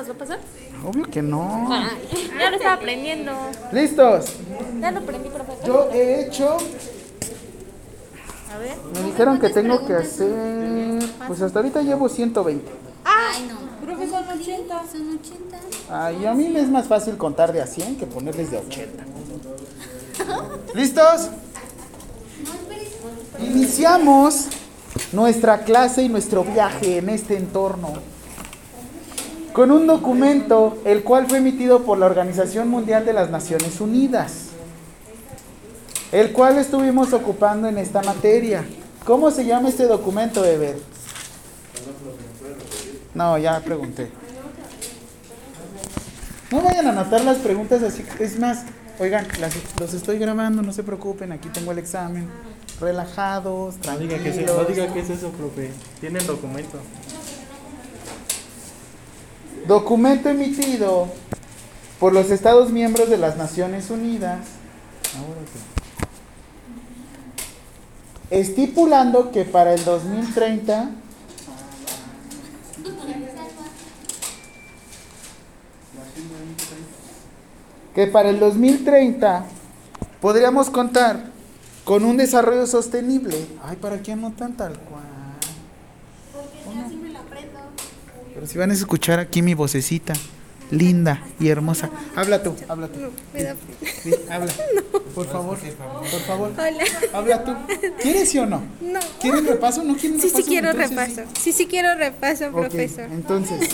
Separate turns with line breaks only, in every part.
¿Nos va a pasar?
Obvio que no.
Ya lo estaba aprendiendo.
¿Listos?
Ya lo aprendí, profesor.
Yo he hecho.
A ver.
Me dijeron que tengo que hacer. Pues hasta ahorita llevo 120.
Ay, no.
Profesor, 80.
Son 80.
Ay, a mí me es más fácil contar de a 100 que ponerles de a 80. ¿Listos? Iniciamos nuestra clase y nuestro viaje en este entorno con un documento el cual fue emitido por la Organización Mundial de las Naciones Unidas, el cual estuvimos ocupando en esta materia. ¿Cómo se llama este documento, Ever? No, ya pregunté. No vayan a anotar las preguntas así. Es más, oigan, las- los estoy grabando, no se preocupen, aquí tengo el examen. Relajados,
No diga, que es,
tranquilos.
no diga qué es eso, profe. Tiene el documento.
Documento emitido por los Estados miembros de las Naciones Unidas. Ahora sí. Estipulando que para el 2030 que para el 2030 podríamos contar con un desarrollo sostenible. Ay, ¿para qué anotan tal cual? Pero si van a escuchar aquí mi vocecita, linda y hermosa. Habla tú, habla tú. Sí, habla. Por favor, por favor.
Hola.
Habla tú. ¿Quieres sí o no?
No.
¿Quieren repaso o no quieren
Sí,
repaso?
sí quiero
Entonces,
repaso. Sí, sí quiero repaso,
Ok,
profesor.
entonces.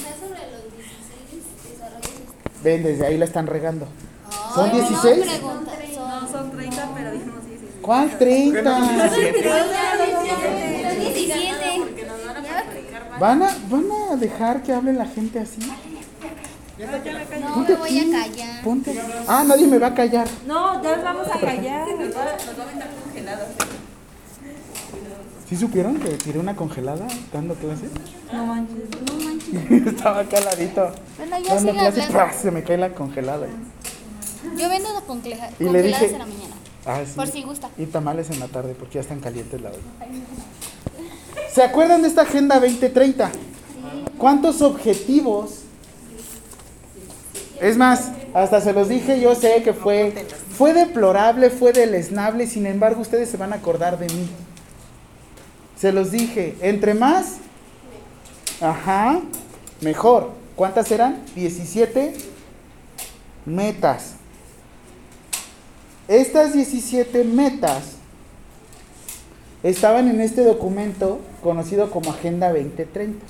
Ven, desde ahí la están regando. ¿Son 16?
No,
Son 30, pero dijimos 16.
¿Cuál 30?
17.
¿Van a, ¿Van a dejar que hable la gente así?
No
Ponte
me voy
aquí,
a callar.
Ponte. Ah, nadie me va a callar.
No, ya vamos a callar.
¿Sí supieron que tiré una congelada dando clase?
No manches, no manches.
Estaba acá al ladito.
Bueno, ya
Dando clase, se me cae la congelada.
Yo vendo las congela-
Y le
congeladas
dije-
en la mañana.
Ah, sí.
Por si gusta.
Y tamales en la tarde porque ya están calientes la hora. ¿Se acuerdan de esta Agenda 2030? ¿Cuántos objetivos? Es más, hasta se los dije, yo sé que fue, fue deplorable, fue deleznable, sin embargo ustedes se van a acordar de mí. Se los dije, entre más, ajá, mejor. ¿Cuántas eran? 17 metas. Estas 17 metas estaban en este documento conocido como Agenda 2030.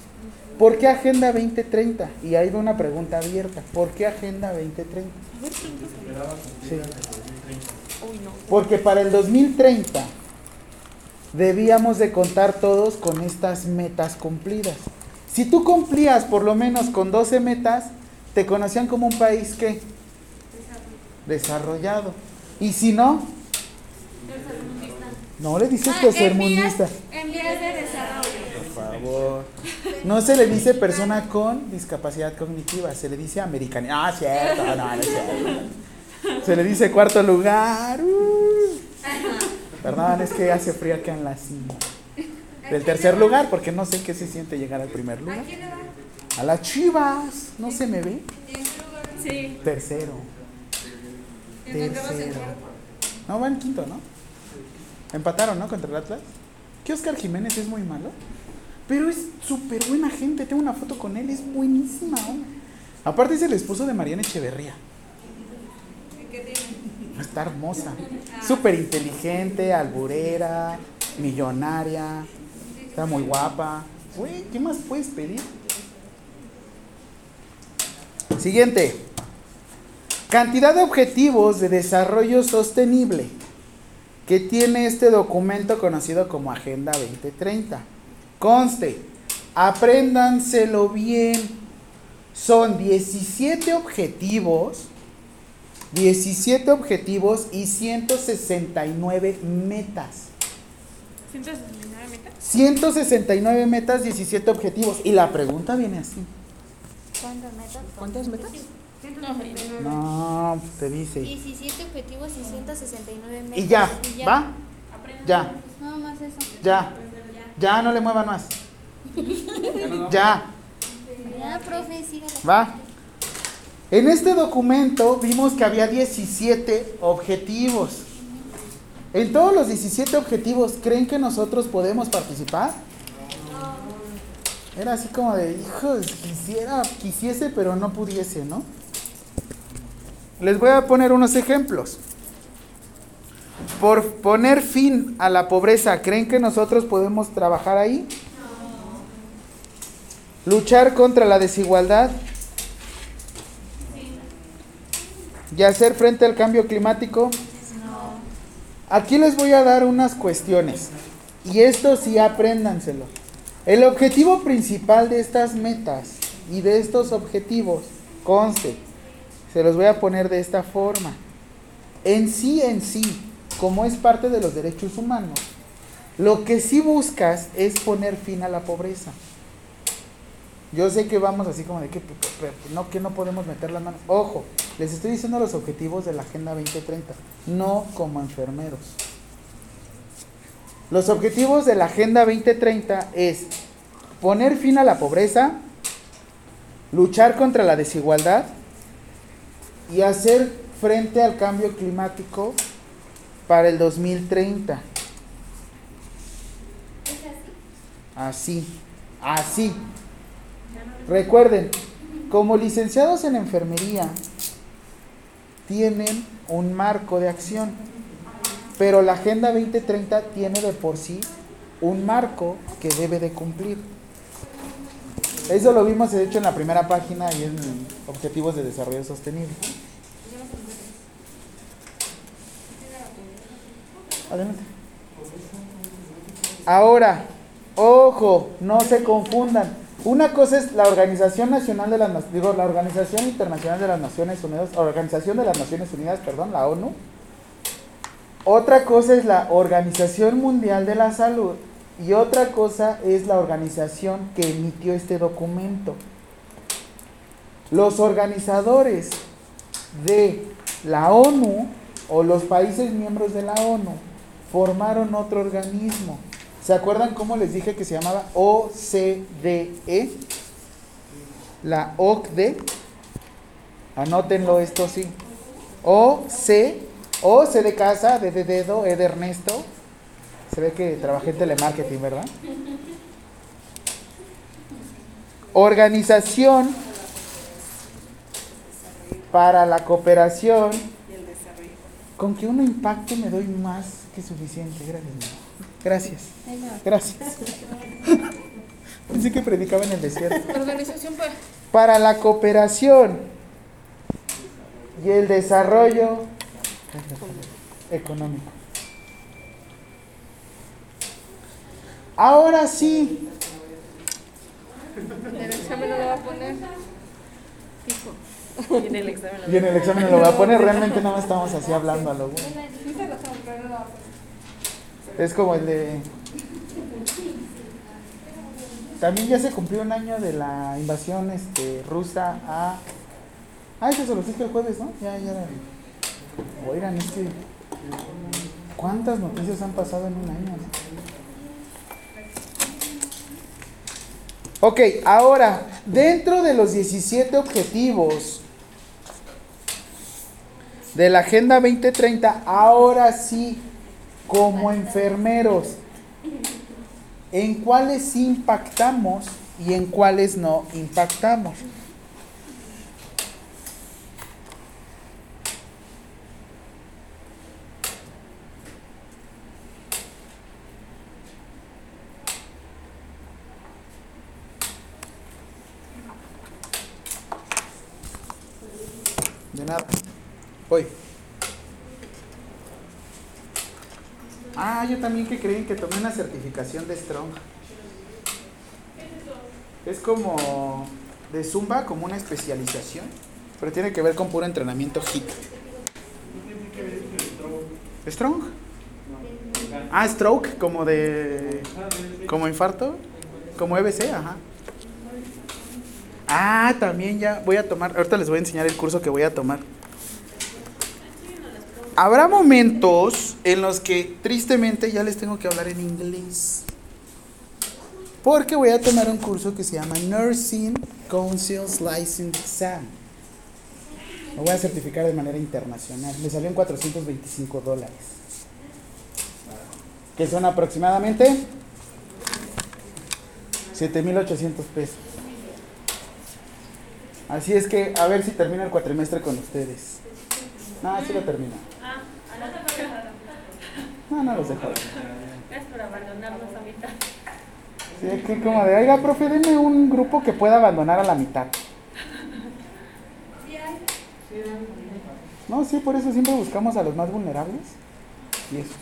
¿Por qué Agenda 2030? Y ahí va una pregunta abierta. ¿Por qué Agenda 2030? Sí. Porque para el 2030 debíamos de contar todos con estas metas cumplidas. Si tú cumplías por lo menos con 12 metas, te conocían como un país que desarrollado. Y si no, no le dices tercermundista.
En vías de desarrollo.
Por favor. No se le dice persona con discapacidad cognitiva, se le dice americana. Ah, cierto, no, no es cierto. Se le dice cuarto lugar. uh. Perdón, es que hace frío acá en la cima. Del tercer lugar, porque no sé qué se siente llegar al primer lugar. A las chivas. ¿No se me ve?
Sí.
Tercero. Tercero. No, va en quinto, ¿no? Empataron, ¿no? Contra el Atlas. Que Oscar Jiménez es muy malo. Pero es súper buena gente. Tengo una foto con él. Es buenísima. hombre. Aparte es el esposo de Mariana Echeverría. Está hermosa. Súper inteligente, alburera, millonaria. Está muy guapa. ¿qué más puedes pedir? Siguiente. Cantidad de objetivos de desarrollo sostenible que tiene este documento conocido como Agenda 2030. Conste, apréndanselo bien. Son 17 objetivos, 17 objetivos y 169 metas.
169 metas.
169 metas, 17 objetivos. Y la pregunta viene así.
¿Cuántas metas?
¿Cuántas metas? No, te dice.
17 objetivos y 169 metas.
Y ya, ¿va? Ya,
Nada más eso.
ya. Ya, no le muevan más. Ya,
Ya, profe, sígale.
va. En este documento vimos que había 17 objetivos. En todos los 17 objetivos, ¿creen que nosotros podemos participar? Era así como de, hijos, quisiera, quisiese, pero no pudiese, ¿no? Les voy a poner unos ejemplos. Por poner fin a la pobreza, ¿creen que nosotros podemos trabajar ahí? Luchar contra la desigualdad. Y hacer frente al cambio climático. Aquí les voy a dar unas cuestiones. Y esto sí apréndanselo. El objetivo principal de estas metas y de estos objetivos, conste, se los voy a poner de esta forma. En sí, en sí, como es parte de los derechos humanos, lo que sí buscas es poner fin a la pobreza. Yo sé que vamos así como de que no, que no podemos meter las manos. Ojo, les estoy diciendo los objetivos de la Agenda 2030, no como enfermeros. Los objetivos de la Agenda 2030 es poner fin a la pobreza, luchar contra la desigualdad y hacer frente al cambio climático para el 2030. Así, así. Recuerden, como licenciados en enfermería, tienen un marco de acción, pero la Agenda 2030 tiene de por sí un marco que debe de cumplir. Eso lo vimos, de hecho, en la primera página y en Objetivos de Desarrollo Sostenible. Ahora, ojo, no se confundan. Una cosa es la Organización Nacional de las digo, la Organización Internacional de las Naciones Unidas, Organización de las Naciones Unidas, perdón, la ONU. Otra cosa es la Organización Mundial de la Salud y otra cosa es la organización que emitió este documento. Los organizadores de la ONU o los países miembros de la ONU formaron otro organismo. ¿Se acuerdan cómo les dije que se llamaba OCDE? La OCDE. Anótenlo esto sí. OC, O C de casa, de dedo, E de Ernesto. Se ve que trabajé en telemarketing, ¿verdad? Organización para la cooperación. Con que uno impacte me doy más que suficiente. Gracias. Gracias. Gracias. Pensé que predicaba en el desierto.
Organización para.
Para la cooperación y el desarrollo económico. Ahora sí.
En el examen no lo va a poner. Fijo.
Y en el examen.
Y en el examen no lo va a poner. Realmente no estamos así hablando a lo bueno. Es como el de. También ya se cumplió un año de la invasión este, rusa a. Ah, eso se lo dije el jueves, ¿no? Ya, ya. Oigan, es que. ¿Cuántas noticias han pasado en un año? Ok, ahora, dentro de los 17 objetivos de la Agenda 2030, ahora sí, como enfermeros, ¿en cuáles impactamos y en cuáles no impactamos? De nada. Voy. Ah, yo también que creen que tomé una certificación de Strong. Es como de Zumba, como una especialización, pero tiene que ver con puro entrenamiento HIIT. ¿Strong? Ah, stroke, como de. como infarto, como EBC, ajá. Ah, también ya voy a tomar, ahorita les voy a enseñar el curso que voy a tomar. Habrá momentos en los que tristemente ya les tengo que hablar en inglés. Porque voy a tomar un curso que se llama Nursing Council's License Exam. Lo voy a certificar de manera internacional. Me salió en 425 dólares. Que son aproximadamente 7.800 pesos. Así es que a ver si termina el cuatrimestre con ustedes. No, sí lo termina. No, no los dejo.
Es por abandonarnos a mitad.
Sí, es que como de, oiga, profe, denme un grupo que pueda abandonar a la mitad. No, sí, por eso siempre buscamos a los más vulnerables. Y eso.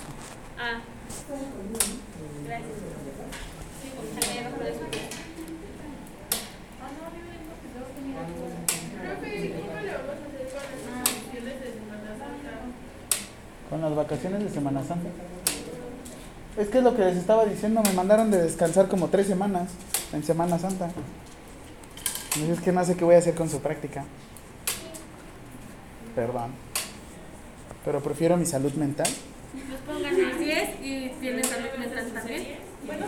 Ah. Gracias. Sí, porque también no puedes subir.
Con las vacaciones de Semana Santa. Es que es lo que les estaba diciendo, me mandaron de descansar como tres semanas en Semana Santa. Y es que no sé qué voy a hacer con su práctica. Perdón. Pero prefiero mi salud mental.
Pues pongan el 10 y tienes salud mental también. Bueno.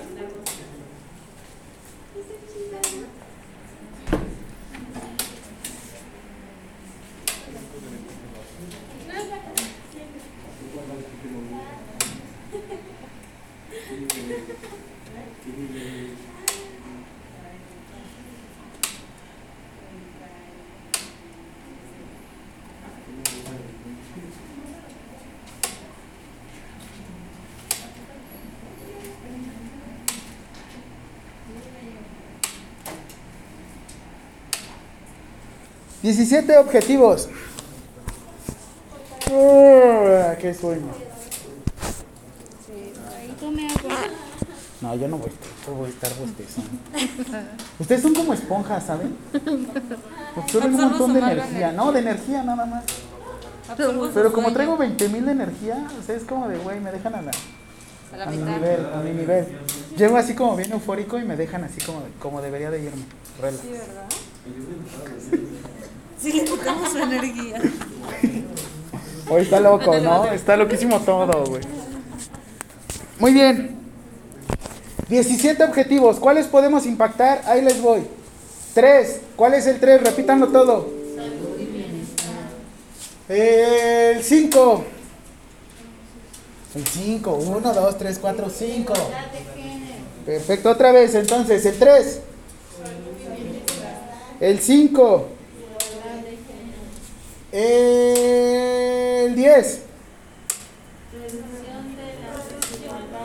Diecisiete objetivos. ¡Qué sueño!
Ahí tome agua.
No, yo no voy, yo voy a estar bostezando. Ustedes son como esponjas, ¿saben? Absorben un montón de energía. No, de energía nada más. Pero como traigo 20 mil de energía, o sea, es como de, güey, me dejan a, la, a mi nivel, a mi nivel. Llego así como bien eufórico y me dejan así como, como debería de irme. Relax.
Sí, le tocamos su energía.
Hoy está loco, ¿no? Está loquísimo todo, güey. Muy bien. 17 objetivos. ¿Cuáles podemos impactar? Ahí les voy. 3. ¿Cuál es el 3? Repítanlo todo. El 5. El 5. 1, 2, 3, 4, 5. Perfecto. Otra vez, entonces. El 3. El 5. El 10.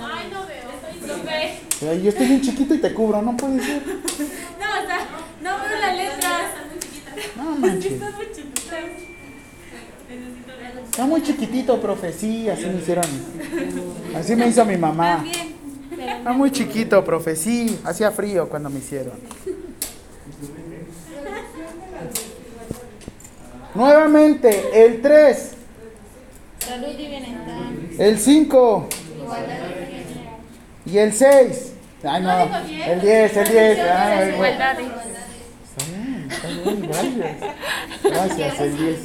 Ay, no veo. Profe.
Ay, Yo estoy bien chiquito y te cubro, no puede ser.
No, o sea, no veo las letras.
No manches.
Están muy verlas.
Está muy chiquitito, profe. Sí, así me hicieron. Así me hizo mi mamá. Está muy chiquito, profe. Sí, hacía frío cuando me hicieron. Nuevamente, el 3,
Salud y bienestar.
el 5
Igualdad de género.
y el 6. Ay, no. El 10, el 10. Ay, güey.
Igualdad.
Está bien, está bien, gracias. Gracias, el 10.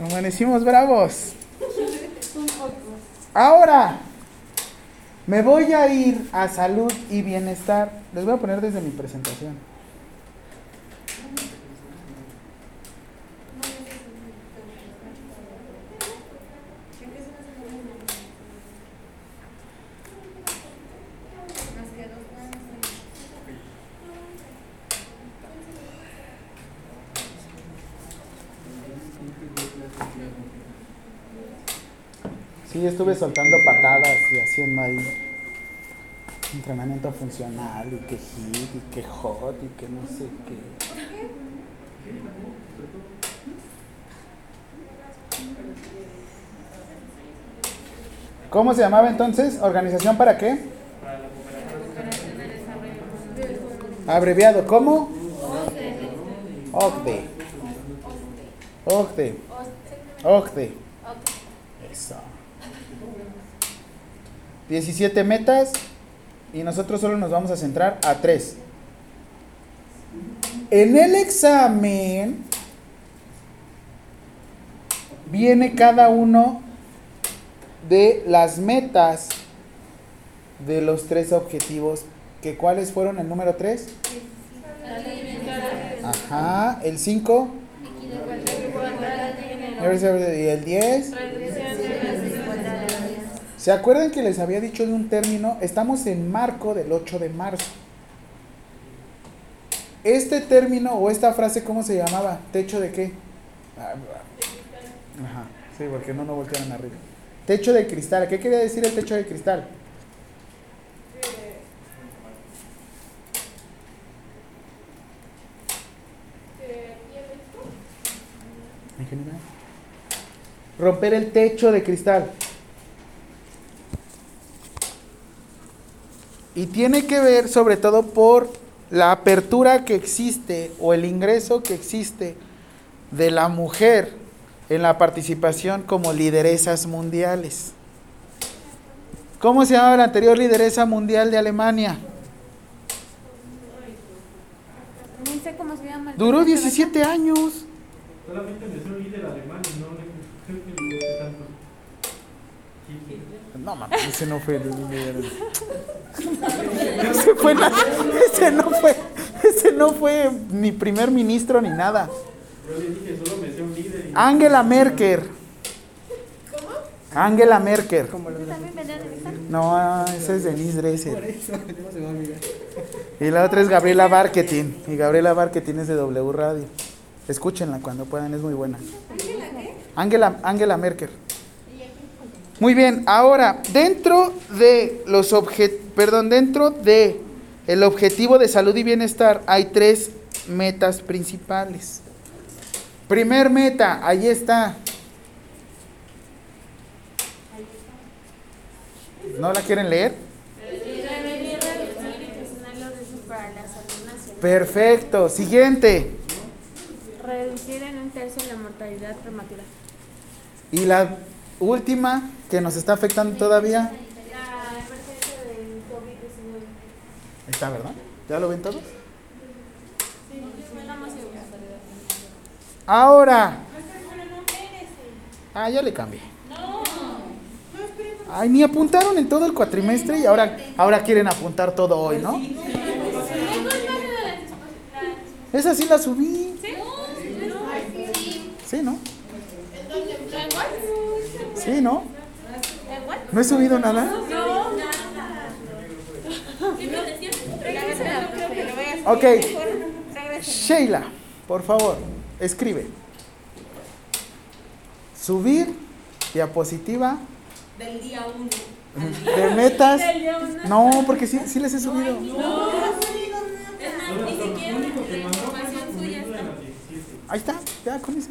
Amanecimos bravos. Ahora, me voy a ir a salud y bienestar. Les voy a poner desde mi presentación. Sí, estuve soltando patadas y haciendo ahí entrenamiento funcional y que hit y que hot y que no sé qué. ¿Cómo se llamaba entonces? ¿Organización para qué? Abreviado, ¿cómo? OCDE. OCDE. OCDE. Eso. 17 metas y nosotros solo nos vamos a centrar a 3. En el examen viene cada uno de las metas de los tres objetivos. que ¿Cuáles fueron el número 3? Ajá. El 5. Y el 10. ¿Se acuerdan que les había dicho de un término? Estamos en marco del 8 de marzo. Este término o esta frase, ¿cómo se llamaba? ¿Techo de qué? Ajá, sí, porque no nos voltearon arriba. Techo de cristal. ¿Qué quería decir el techo de cristal? Romper el techo de cristal. Y tiene que ver sobre todo por la apertura que existe o el ingreso que existe de la mujer en la participación como lideresas mundiales. ¿Cómo se llamaba la anterior lideresa mundial de Alemania?
No sé cómo se llama. el
Duró
proceso,
17 años.
Solamente me líder alemán No
mames, ese no fue el ese fue la- ese no fue ese no fue ni primer ministro ni nada.
Yo le dije, solo me sé un líder.
Angela Merkel. ¿Cómo? Angela Merkel. No, esa es Denise Dresser. Y la otra es Gabriela Barquetín. Y Gabriela Barquetín es de W Radio. Escúchenla cuando puedan, es muy buena. Angela, Angela Merkel. Muy bien, ahora, dentro de los obje- perdón, dentro de el objetivo de salud y bienestar hay tres metas principales. Primer meta, ahí está. ¿No la quieren leer? Perfecto. Siguiente.
Reducir en un tercio la mortalidad prematura.
Y la última que nos está afectando todavía.
La emergencia del COVID-19.
Ahí está, ¿verdad? ¿Ya lo ven todos? Ahora. Ah, ya le cambié. Ay, ni apuntaron en todo el cuatrimestre y ahora, ahora quieren apuntar todo hoy, ¿no? Esa sí la subí. Sí, ¿no? Sí, ¿no? ¿No he subido nada? Ok. Sheila, por favor, escribe. Subir diapositiva
Del día 1.
de metas. No, porque sí, sí les he subido.
El documento de las 17.
Ahí está, ya con ese.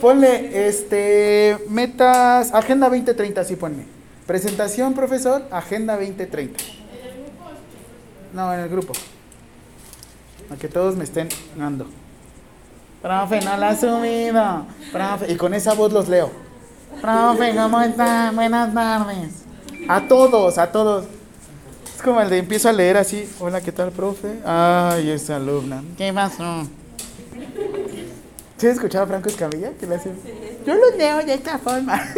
Ponle, este, metas, Agenda 2030, sí ponle. Presentación, profesor, Agenda 2030. No, en el grupo. A que todos me estén dando. Profe, no la ha subido. Profe, y con esa voz los leo. Profe, ¿cómo está? Buenas tardes. A todos, a todos. Es como el de empiezo a leer así. Hola, ¿qué tal, profe? Ay, esa alumna. ¿Qué pasó? ¿Sí has escuchado a Franco Escamilla? ¿Qué le hace? Yo los leo de esta forma.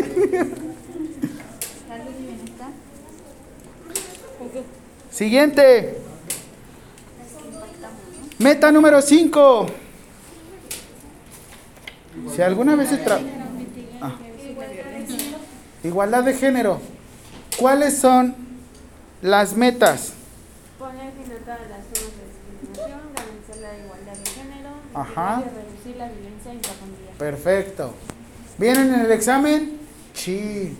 Siguiente. Meta número 5. Si alguna vez se tra- Ah. Igualdad de género. ¿Cuáles son las metas?
Poner a todas las formas de discriminación, garantizar la igualdad de género,
Ajá.
mitigar y reducir la violencia intrafamiliar.
Perfecto. ¿Vienen en el examen? Sí.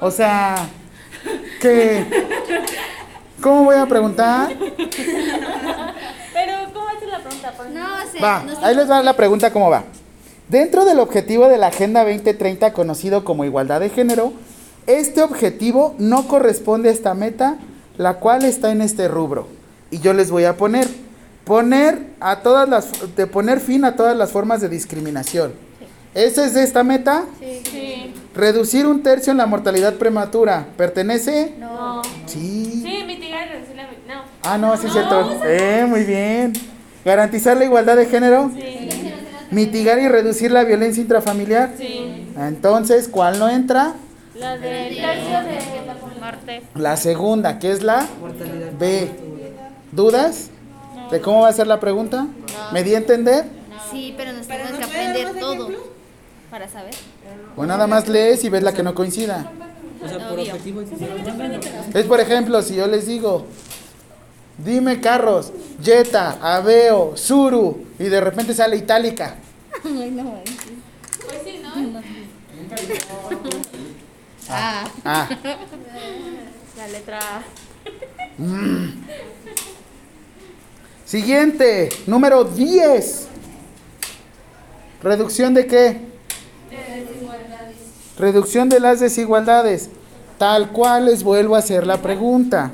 O sea, ¿qué? ¿Cómo voy a preguntar?
Pero, ¿cómo haces la pregunta? Por
No sé.
Va,
no sé.
ahí les va la pregunta cómo va. Dentro del objetivo de la Agenda 2030 conocido como igualdad de género, este objetivo no corresponde a esta meta, la cual está en este rubro. Y yo les voy a poner poner a todas las de poner fin a todas las formas de discriminación. ¿Esa es de esta meta?
Sí.
Reducir un tercio en la mortalidad prematura. ¿Pertenece?
No.
Sí.
Sí, mitigar y reducir la. No.
Ah, no, sí es cierto. Eh, muy bien. Garantizar la igualdad de género.
Sí.
Mitigar y reducir la violencia intrafamiliar.
Sí.
Entonces, ¿cuál no entra?
La del tercio de muerte.
La segunda, que es la B. ¿Dudas? ¿De cómo va a ser la pregunta? ¿Me di a entender?
Sí, pero nos tenemos
¿nos
que aprender todo para saber.
O nada más lees y ves la que no coincida.
O sea, por objetivo
Es por ejemplo, si yo les digo, dime carros, Jetta, Aveo, Suru, y de repente sale Itálica.
Ay, no.
Pues sí, ¿no?
Ah,
Ah,
la letra A.
siguiente, número 10. ¿Reducción de qué? Reducción de las desigualdades. Tal cual les vuelvo a hacer la pregunta.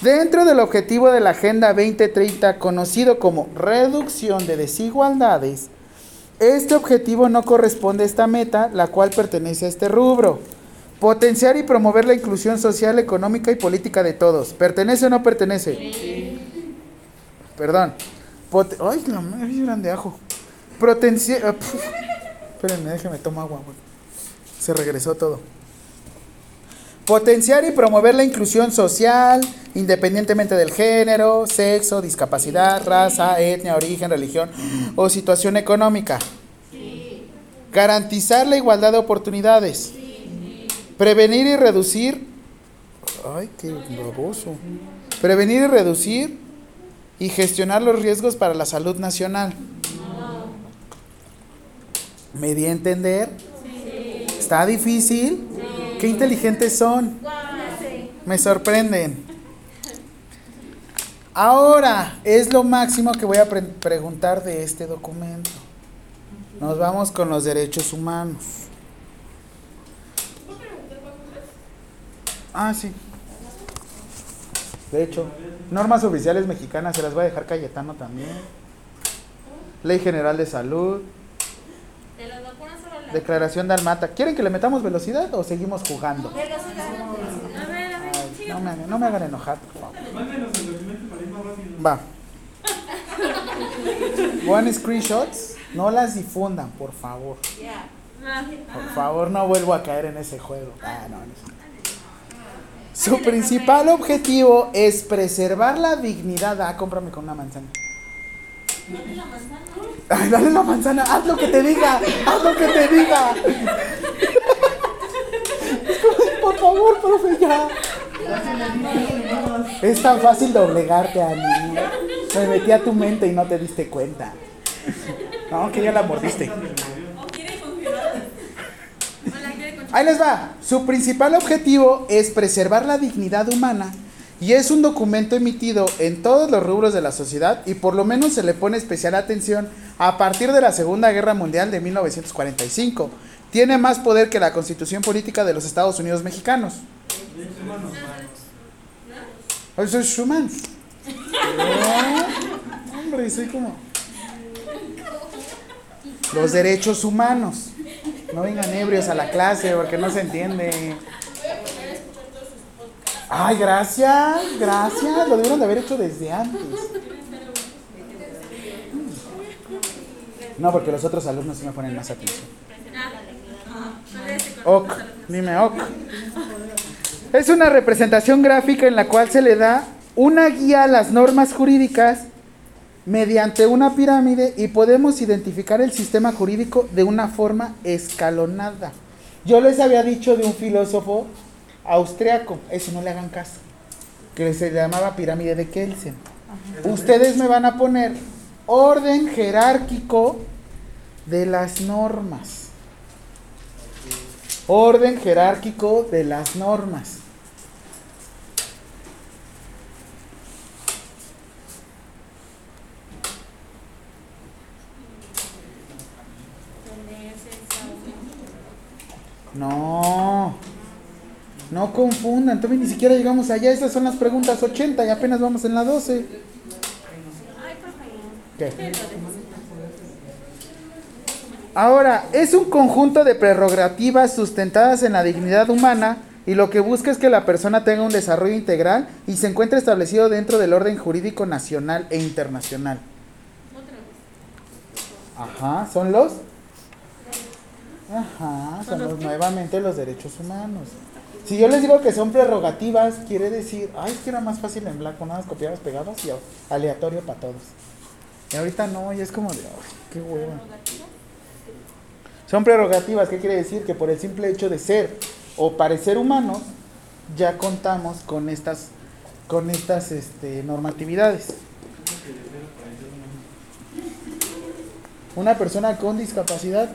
Dentro del objetivo de la Agenda 2030, conocido como reducción de desigualdades, este objetivo no corresponde a esta meta, la cual pertenece a este rubro. Potenciar y promover la inclusión social, económica y política de todos. ¿Pertenece o no pertenece? Perdón. Ay, la madre, es grande ajo. Potenciar. ah. Espérenme, déjeme tomar agua, güey. Se regresó todo. Potenciar y promover la inclusión social, independientemente del género, sexo, discapacidad, raza, etnia, origen, religión o situación económica. Garantizar la igualdad de oportunidades. Prevenir y reducir. Ay, qué baboso. Prevenir y reducir y gestionar los riesgos para la salud nacional. ¿Me di a entender? ¿Está difícil? Qué inteligentes son. Me sorprenden. Ahora es lo máximo que voy a pre- preguntar de este documento. Nos vamos con los derechos humanos. Ah, sí. De hecho, normas oficiales mexicanas se las voy a dejar Cayetano también. Ley General de Salud.
De las vacunas solo la.
Declaración de Almata. ¿Quieren que le metamos velocidad o seguimos jugando?
A ver, a ver,
Ay, no, me, no me hagan enojar, por favor.
Mándenos el documento para ir más rápido.
Va. Buen screenshots. No las difundan, por favor. Por favor, no vuelvo a caer en ese juego. Ah, no, no. Su principal objetivo es preservar la dignidad. Ah, cómprame con una manzana. Ay, dale la manzana. Haz lo que te diga. Haz lo que te diga. Por favor, profe, ya. Es tan fácil doblegarte a mí. Me metí a tu mente y no te diste cuenta. No, que ya la mordiste. Ahí les va. Su principal objetivo es preservar la dignidad humana y es un documento emitido en todos los rubros de la sociedad y por lo menos se le pone especial atención a partir de la Segunda Guerra Mundial de 1945. Tiene más poder que la Constitución Política de los Estados Unidos Mexicanos. Eso es Schumann. No, hombre, soy como... Los derechos humanos. No vengan ebrios a la clase porque no se entiende. Ay, gracias, gracias. Lo debieron de haber hecho desde antes. No, porque los otros alumnos sí me ponen más atención. Ok, dime ok. Es una representación gráfica en la cual se le da una guía a las normas jurídicas mediante una pirámide y podemos identificar el sistema jurídico de una forma escalonada. Yo les había dicho de un filósofo austriaco, eso no le hagan caso, que se llamaba pirámide de Kelsen. Ustedes me van a poner orden jerárquico de las normas. Orden jerárquico de las normas. No. No confundan, todavía ni siquiera llegamos allá. Esas son las preguntas 80 y apenas vamos en la 12. ¿Qué? Ahora, es un conjunto de prerrogativas sustentadas en la dignidad humana y lo que busca es que la persona tenga un desarrollo integral y se encuentre establecido dentro del orden jurídico nacional e internacional. Ajá, son los. Ajá, son los nuevamente los derechos humanos. Si yo les digo que son prerrogativas, quiere decir, ay, es que era más fácil en blanco, nada más copiadas, pegadas y aleatorio para todos. Y ahorita no, y es como de, ay, qué hueva. Son prerrogativas, ¿qué quiere decir? Que por el simple hecho de ser o parecer humanos, ya contamos con estas, con estas este, normatividades. Una persona con discapacidad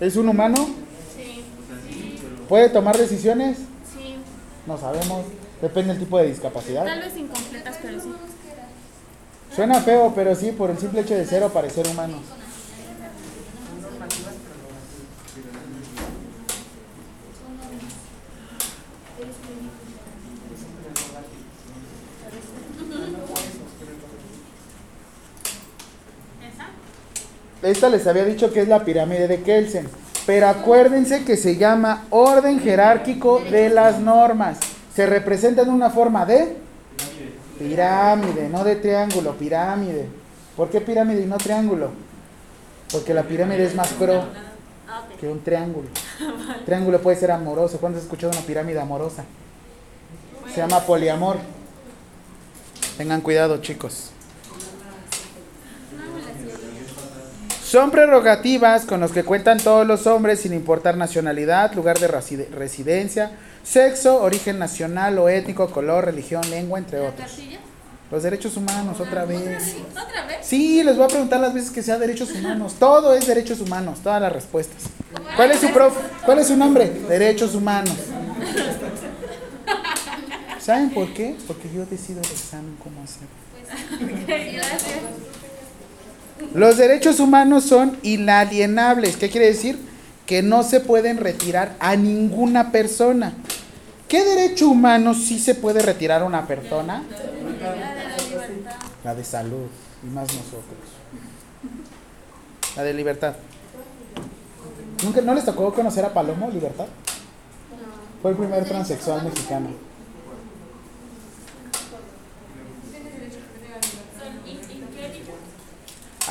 es un humano,
Sí,
puede tomar decisiones,
sí.
no sabemos, depende del tipo de discapacidad.
Tal vez incompletas, pero sí.
Suena feo, pero sí, por el simple hecho de ser o parecer humanos. Esta les había dicho que es la pirámide de Kelsen. Pero acuérdense que se llama orden jerárquico de las normas. Se representa en una forma de pirámide, no de triángulo, pirámide. ¿Por qué pirámide y no triángulo? Porque la pirámide es más pro que un triángulo. Triángulo puede ser amoroso. ¿Cuándo has escuchado una pirámide amorosa? Se llama poliamor. Tengan cuidado, chicos. Son prerrogativas con los que cuentan todos los hombres sin importar nacionalidad, lugar de reside- residencia, sexo, origen nacional o étnico, color, religión, lengua, entre
¿La
otros. Los derechos humanos, otra vez.
¿Otra vez?
Sí, les voy a preguntar las veces que sea derechos humanos. Todo es derechos humanos, todas las respuestas. ¿Cuál es su prof? ¿Cuál es su nombre? Derechos humanos. ¿Saben por qué? Porque yo decido el examen cómo hacer.
Gracias.
Los derechos humanos son inalienables. ¿Qué quiere decir? Que no se pueden retirar a ninguna persona. ¿Qué derecho humano sí se puede retirar a una persona? La de salud, y más nosotros. La de libertad. ¿Nunca, ¿No les tocó conocer a Palomo, Libertad? Fue el primer transexual mexicano.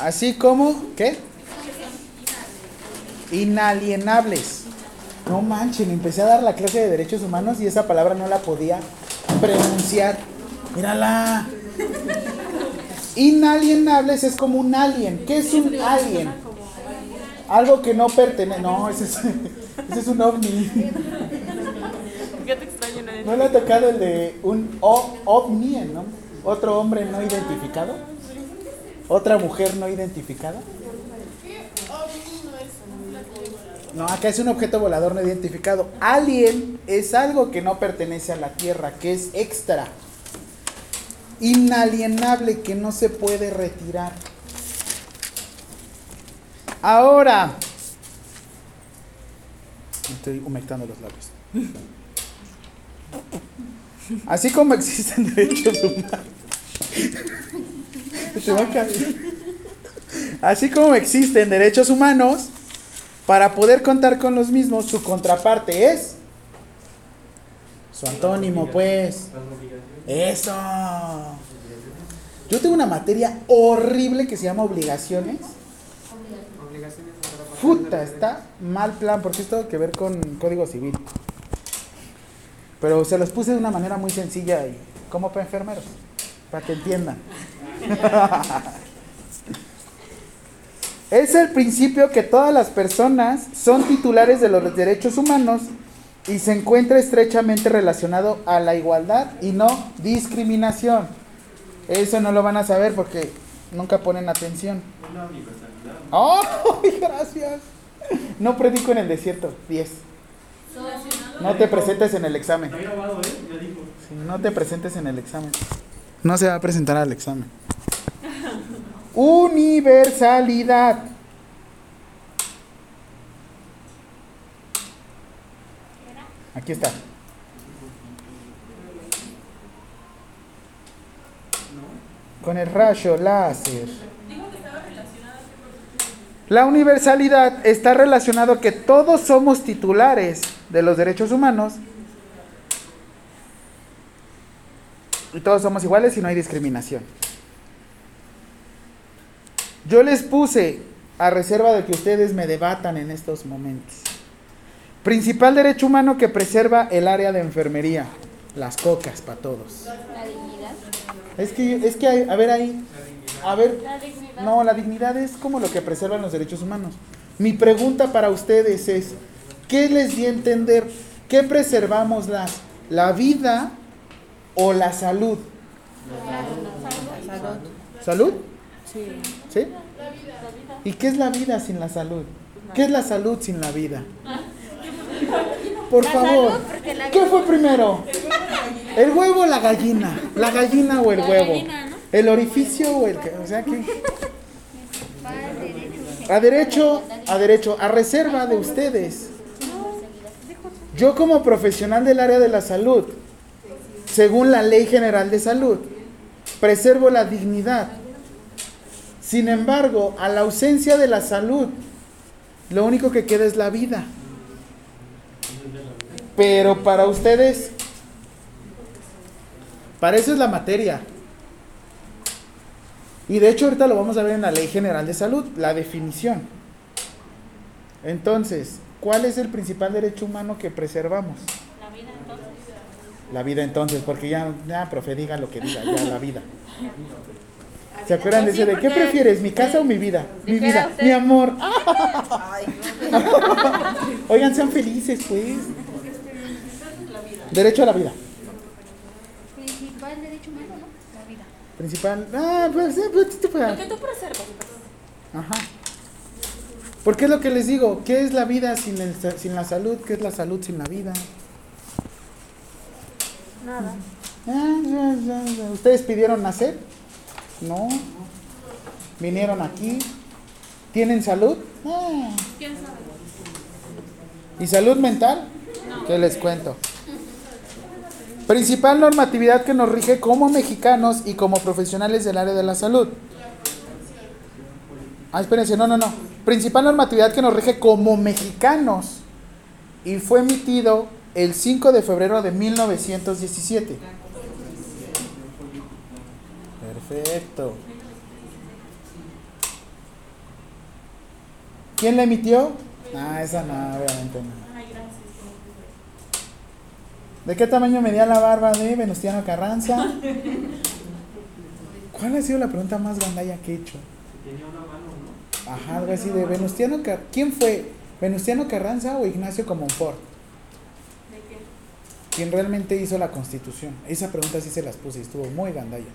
Así como, ¿qué? Inalienables. No manchen, empecé a dar la clase de derechos humanos y esa palabra no la podía pronunciar. Mírala. Inalienables es como un alien. ¿Qué es un alien? Algo que no pertenece. No, ese es, ese es un ovni.
No
¿No le ha tocado el de un ovni, ¿no? Otro hombre no identificado? ¿Otra mujer no identificada? No, acá es un objeto volador no identificado. Alien es algo que no pertenece a la Tierra, que es extra. Inalienable, que no se puede retirar. Ahora. Estoy humectando los labios. Así como existen derechos humanos. Se va a caer. Así como existen derechos humanos, para poder contar con los mismos, su contraparte es su antónimo, pues. Eso. Yo tengo una materia horrible que se llama obligaciones. Puta, está mal plan porque es todo que ver con código civil. Pero se los puse de una manera muy sencilla y como para enfermeros, para que entiendan. Es el principio que todas las personas son titulares de los derechos humanos y se encuentra estrechamente relacionado a la igualdad y no discriminación. Eso no lo van a saber porque nunca ponen atención.
Una universalidad.
¡Oh! Gracias. No predico en el desierto. 10. No te presentes en el examen.
¿eh?
No te presentes en el examen. No se va a presentar al examen. Universalidad. Aquí está. Con el rayo láser. La universalidad está relacionado que todos somos titulares de los derechos humanos y todos somos iguales y no hay discriminación. Yo les puse a reserva de que ustedes me debatan en estos momentos. Principal derecho humano que preserva el área de enfermería. Las cocas para todos.
La dignidad.
Es que, es que, hay- a ver ahí, a ver,
La dignidad.
no, la dignidad es como lo que preservan los derechos humanos. Mi pregunta para ustedes es, ¿qué les di a entender? ¿Qué preservamos las? ¿La vida o la salud? ¿Salud? Sí. ¿Sí? ¿Y qué es la vida sin la salud? ¿Qué es la salud sin la vida? Por
La
favor,
salud, porque la
¿qué fue primero? ¿El huevo o la gallina? ¿La gallina o el
La
huevo?
gallina, ¿no?
¿El orificio o el que? O sea
derecho.
A derecho, a derecho, a reserva de ustedes. Yo como profesional del área de la salud, según la Ley General de Salud, preservo la dignidad. Sin embargo, a la ausencia de la salud, lo único que queda es la vida. Pero para ustedes, para eso es la materia. Y de hecho ahorita lo vamos a ver en la Ley General de Salud, la definición. Entonces, ¿cuál es el principal derecho humano que preservamos?
La vida entonces.
La vida entonces, porque ya, ya, profe, diga lo que diga, ya la vida. ¿Se acuerdan de
Sí,
ese de qué prefieres, mi casa o mi vida? Mi vida,
usted.
mi amor. Oigan, sean felices, pues. Derecho a la vida.
Principal derecho humano, ¿no? La vida.
Principal. Ah, pues, eh, pues, pues,
Lo que tú preservas.
Ajá. Porque es lo que les digo, ¿qué es la vida sin, el- sin la salud? ¿Qué es la salud sin la vida?
Nada.
Ah. ¿Ustedes pidieron nacer? No. ¿Vinieron aquí? ¿Tienen salud? Ah. ¿Y salud mental? ¿Qué les cuento? Principal normatividad que nos rige como mexicanos y como profesionales del área de la salud. Ah, espérense, no, no, no. Principal normatividad que nos rige como mexicanos y fue emitido el 5 de febrero de 1917. Perfecto. ¿Quién la emitió? Ah, esa no, obviamente no. ¿De qué tamaño medía la barba de Venustiano Carranza? ¿Cuál ha sido la pregunta más gandalla que he hecho?
Tenía una mano, ¿no?
Ajá, algo así de Venustiano Car ¿Quién fue? ¿Venustiano Carranza o Ignacio Comonfort?
¿De qué?
¿Quién realmente hizo la constitución? Esa pregunta sí se las puse y estuvo muy gandalla.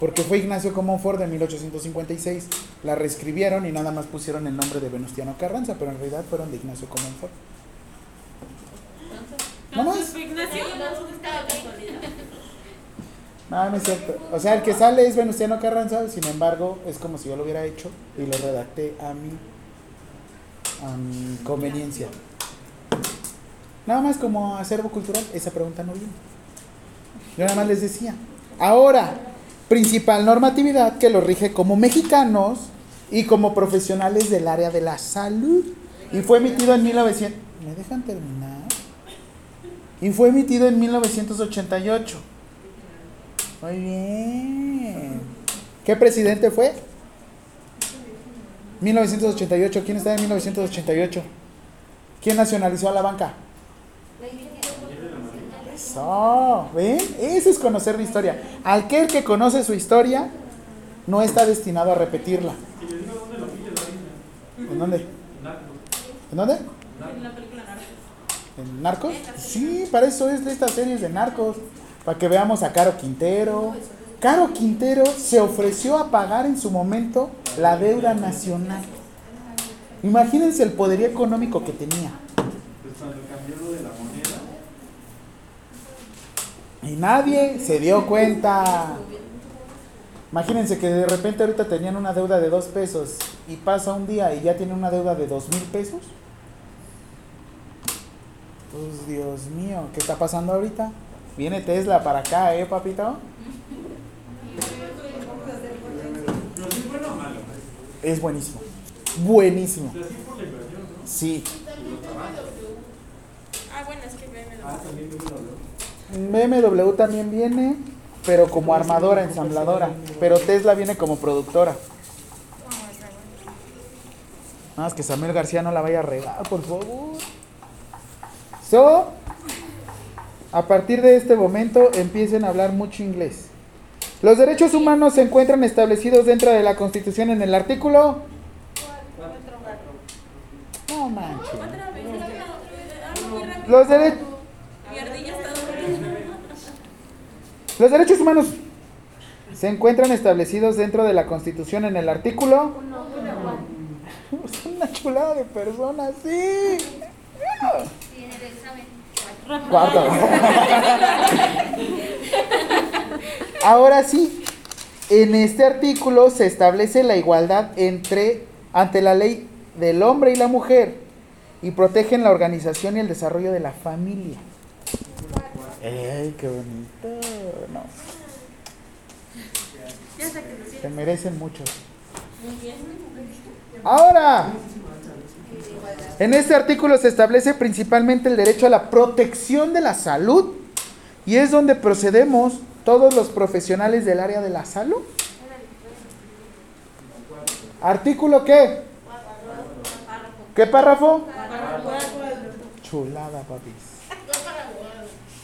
Porque fue Ignacio Comonfort de 1856. La reescribieron y nada más pusieron el nombre de Venustiano Carranza, pero en realidad fueron de Ignacio Comonfort. ¿No más?
¿Fue Ignacio?
No, no es cierto. O sea, el que sale es Venustiano Carranza, sin embargo, es como si yo lo hubiera hecho y lo redacté a mi, a mi conveniencia. Nada más como acervo cultural, esa pregunta no viene. Yo nada más les decía. Ahora, principal normatividad que lo rige como mexicanos y como profesionales del área de la salud. Y fue emitido en 1900. ¿Me dejan terminar? Y fue emitido en 1988. Muy bien. ¿Qué presidente fue? 1988. ¿Quién está en 1988? ¿Quién nacionalizó a la banca? Eso, ¿ven? Eso es conocer la historia. Aquel que conoce su historia no está destinado a repetirla. ¿En dónde? ¿En dónde? ¿En Narcos? Sí, para eso es de estas series de Narcos. Para que veamos a Caro Quintero. Caro Quintero se ofreció a pagar en su momento la deuda nacional. Imagínense el poderío económico que tenía.
Pues cuando cambió lo de la moneda,
Y nadie se dio cuenta. Imagínense que de repente ahorita tenían una deuda de dos pesos y pasa un día y ya tienen una deuda de dos mil pesos. Pues Dios mío, ¿qué está pasando ahorita? Viene Tesla para acá, ¿eh, papito?
pero sí bueno o malo.
Es buenísimo. Buenísimo.
Sí.
Ah, bueno, es que BMW.
También
viene, pero como armadora, ensambladora. Pero Tesla viene como productora. Nada más que Samuel García no la vaya a regar, por favor. So, a partir de este momento empiecen a hablar mucho inglés. Los derechos humanos se encuentran establecidos dentro de la Constitución en el artículo. No manches.
Otra vez, es que no, hablo muy rápido.
Los, dere-
Mi ardilla está durmiendo.
Los derechos humanos se encuentran establecidos dentro de la Constitución en el artículo. Son una chulada de personas, sí. Cuarto. Ahora sí, en este artículo se establece la igualdad entre ante la ley del hombre y la mujer y protegen la organización y el desarrollo de la familia. ¡Ey, qué bonito! No, se merecen mucho.
Muy bien.
Ahora, en este artículo se establece principalmente el derecho a la protección de la salud y es donde procedemos todos los profesionales del área de la salud. ¿Artículo qué? ¿Qué párrafo? Chulada, papis.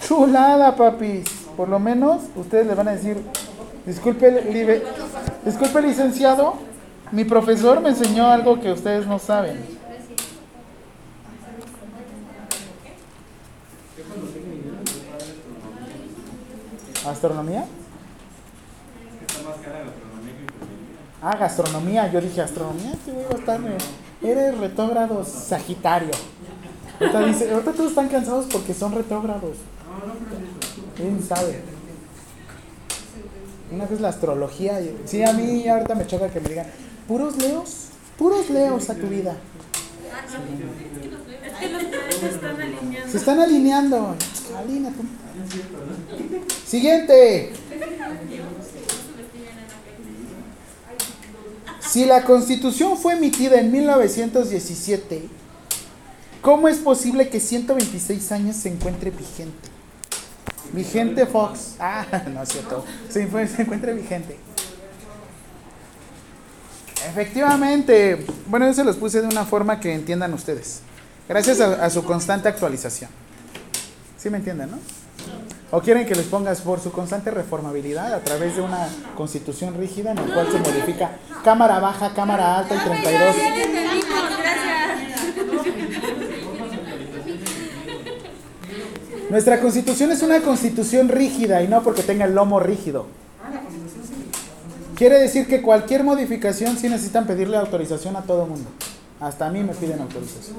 Chulada, papis. Por lo menos ustedes le van a decir, disculpe, disculpe licenciado, mi profesor me enseñó algo que ustedes no saben. ¿Astronomía? Ah, gastronomía. Yo dije, astronomía, a estar. eh, Eres retrógrado Sagitario. Ahorita todos están cansados porque son retrógrados.
Es.
¿Quién sabe? Una vez la astrología. Sí, a mí ahorita me choca que me digan, puros leos, puros leos a tu vida.
Es.
Se están alineando. Alíneate. Siguiente. Si la constitución fue emitida en 1917, ¿cómo es posible que 126 años se encuentre vigente? Vigente Fox. Ah, no es cierto. Se, se encuentra vigente. Efectivamente. Bueno, yo se los puse de una forma que entiendan ustedes. Gracias a, a su constante actualización. ¿Sí me entienden, no? ¿O quieren que les pongas por su constante reformabilidad a través de una constitución rígida en la cual se modifica cámara baja, cámara alta y 32?
Ya le entendimos, gracias.
Nuestra constitución es una constitución rígida y no porque tenga el lomo rígido. Quiere decir que cualquier modificación sí necesitan pedirle autorización a todo mundo. Hasta a mí me piden autorización.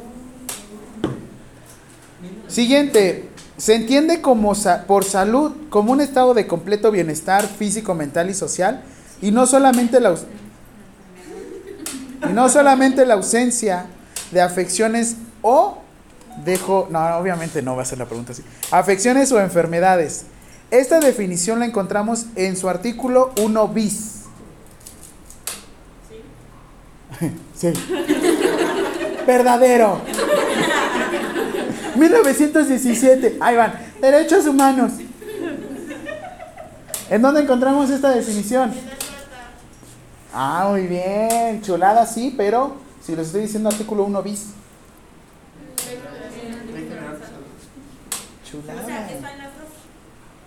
Siguiente. Se entiende como por salud como un estado de completo bienestar físico, mental y social y no solamente la y no solamente la ausencia de afecciones o dejo, no, obviamente no va a ser la pregunta así. Afecciones o enfermedades. Esta definición la encontramos en su artículo 1 bis. Sí. Verdadero. 1917. Ahí van. Derechos humanos. ¿En dónde encontramos esta definición? Ah, muy bien. Chulada, sí, pero si les estoy diciendo artículo 1 bis.
O sea, que en la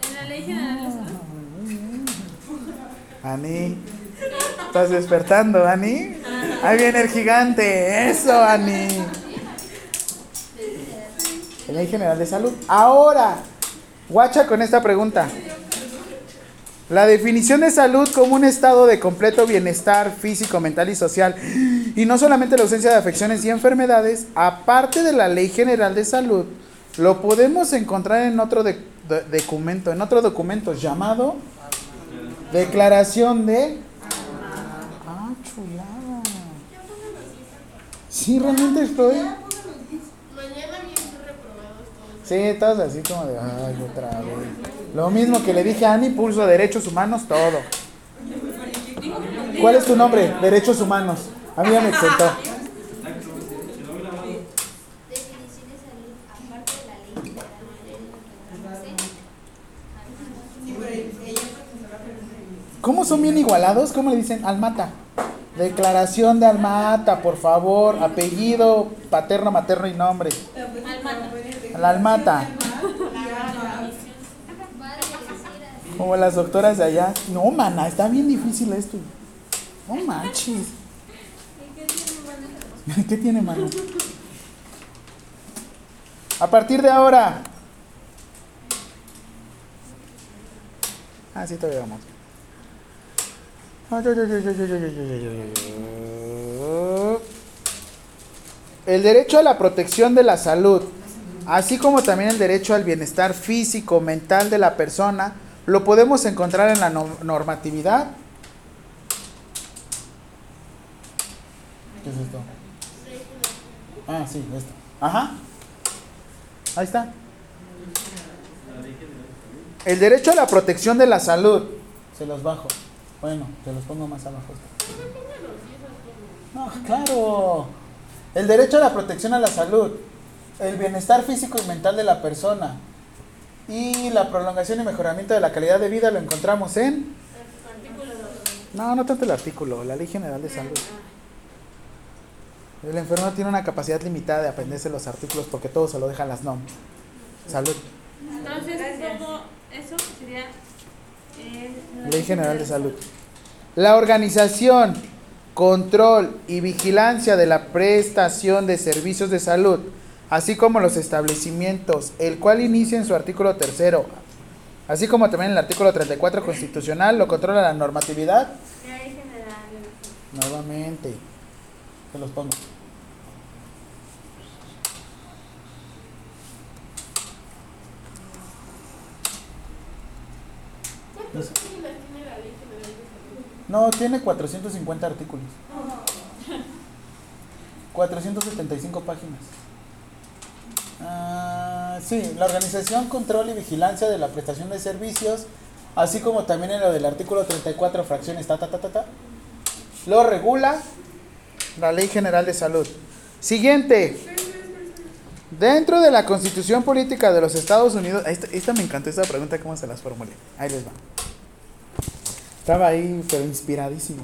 En la ley general.
Ani, estás despertando, Ani. Ahí viene el gigante. Eso, Ani. Ley General de Salud. Ahora, guacha con esta pregunta. La definición de salud como un estado de completo bienestar físico, mental y social, y no solamente la ausencia de afecciones y enfermedades, aparte de la Ley General de Salud, lo podemos encontrar en otro de- de- documento, en otro documento llamado Declaración de. Ah, chulada. Sí, realmente estoy. Sí, todos así como de. Ay, otra vez. Lo mismo que le dije a Ani, pulso derechos humanos, todo. ¿Cuál es tu nombre? Derechos humanos. A mí ya me exentó.
Definición de salud, aparte de la ley federal
¿Cómo son bien igualados? ¿Cómo le dicen? Almata. Declaración de Almata, por favor. Apellido, paterno, materno y nombre.
Almata.
La almata. Como las doctoras de allá. No, mana, está bien difícil esto. No manches. ¿Qué tiene, mano? A partir de ahora. Ah, sí, todavía vamos. El derecho a la protección de la salud, así como también el derecho al bienestar físico, mental de la persona, lo podemos encontrar en la no- normatividad. ¿Qué es esto? Ah, sí, esto. Ajá. Ahí está. El derecho a la protección de la salud. Se los bajo. Bueno, te los pongo más abajo. No, claro. El derecho a la protección a la salud. El bienestar físico y mental de la persona. Y la prolongación y mejoramiento de la calidad de vida lo encontramos en... No, no tanto el artículo, la Ley General de Salud. El enfermo tiene una capacidad limitada de aprenderse los artículos porque todo se lo dejan las NOM. Salud.
Entonces, eso sería.
Ley General de Salud. La organización, control y vigilancia de la prestación de servicios de salud, así como los establecimientos, el cual inicia en su artículo tercero, así como también en el artículo 34 constitucional, lo controla la normatividad.
Ley general.
Nuevamente, se los pongo. No, tiene 450 artículos. 475 páginas. Ah, sí, la organización, control y vigilancia de la prestación de servicios, así como también en lo del artículo 34, fracciones, ta, ta, ta, ta, ta, lo regula la Ley General de Salud. Siguiente. Dentro de la Constitución Política de los Estados Unidos, esta, esta me encantó esta pregunta, ¿cómo se las formulé? Ahí les va. Estaba ahí, pero inspiradísimo.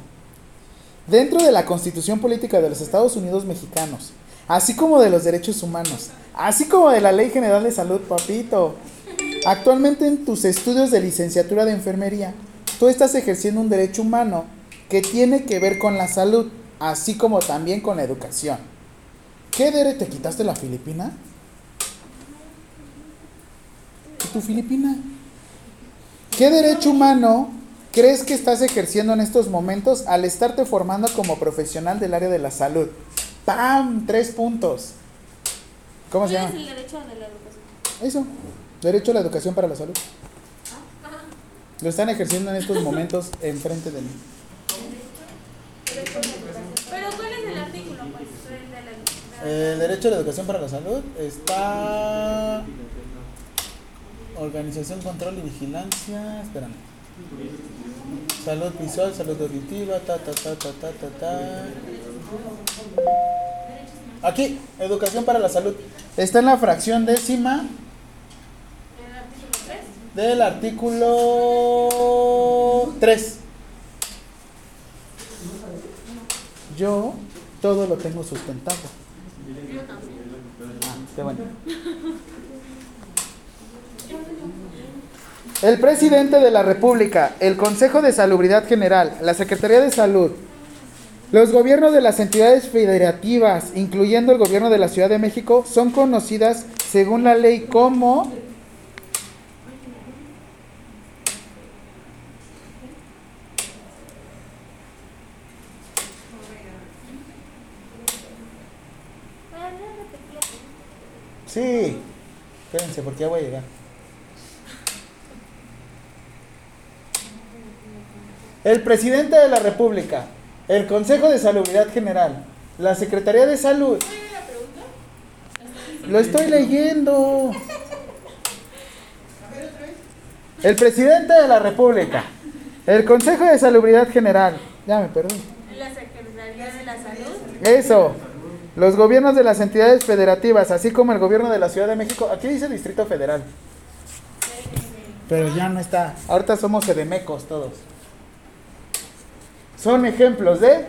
Dentro de la Constitución Política de los Estados Unidos Mexicanos, así como de los derechos humanos, así como de la Ley General de Salud, papito. Actualmente en tus estudios de licenciatura de enfermería, tú estás ejerciendo un derecho humano que tiene que ver con la salud, así como también con la educación. ¿Qué derecho te quitaste la Filipina? ¿Y tu Filipina? ¿Qué derecho humano crees que estás ejerciendo en estos momentos al estarte formando como profesional del área de la salud? ¡Pam! Tres puntos. ¿Cómo se
¿Cuál
llama?
es el derecho de la educación?
Eso. Derecho a la educación para la salud. Lo están ejerciendo en estos momentos enfrente de mí.
Pero ¿cuál es el artículo? Pues el de la, de la-
El derecho a la educación para la salud está. Organización, control y vigilancia. Espérame. Salud visual, salud auditiva, ta, ta, ta, ta, ta, ta, ta. Aquí, educación para la salud. Está en la fracción décima
el artículo 3.
del artículo 3. Yo todo lo tengo sustentado. Ah, qué bueno. El presidente de la República, el Consejo de Salubridad General, la Secretaría de Salud, los gobiernos de las entidades federativas, incluyendo el gobierno de la Ciudad de México, son conocidas según la ley como. Sí, espérense porque ya voy a llegar. El presidente de la República, el Consejo de Salubridad General, la Secretaría de Salud. Lo estoy leyendo. El presidente de la República, el Consejo de Salubridad General, ya me perdí.
La Secretaría de la Salud.
Eso. Los gobiernos de las entidades federativas, así como el gobierno de la Ciudad de México. Aquí dice Distrito Federal. Pero ya no está. Ahorita somos sedemecos todos. Son ejemplos de...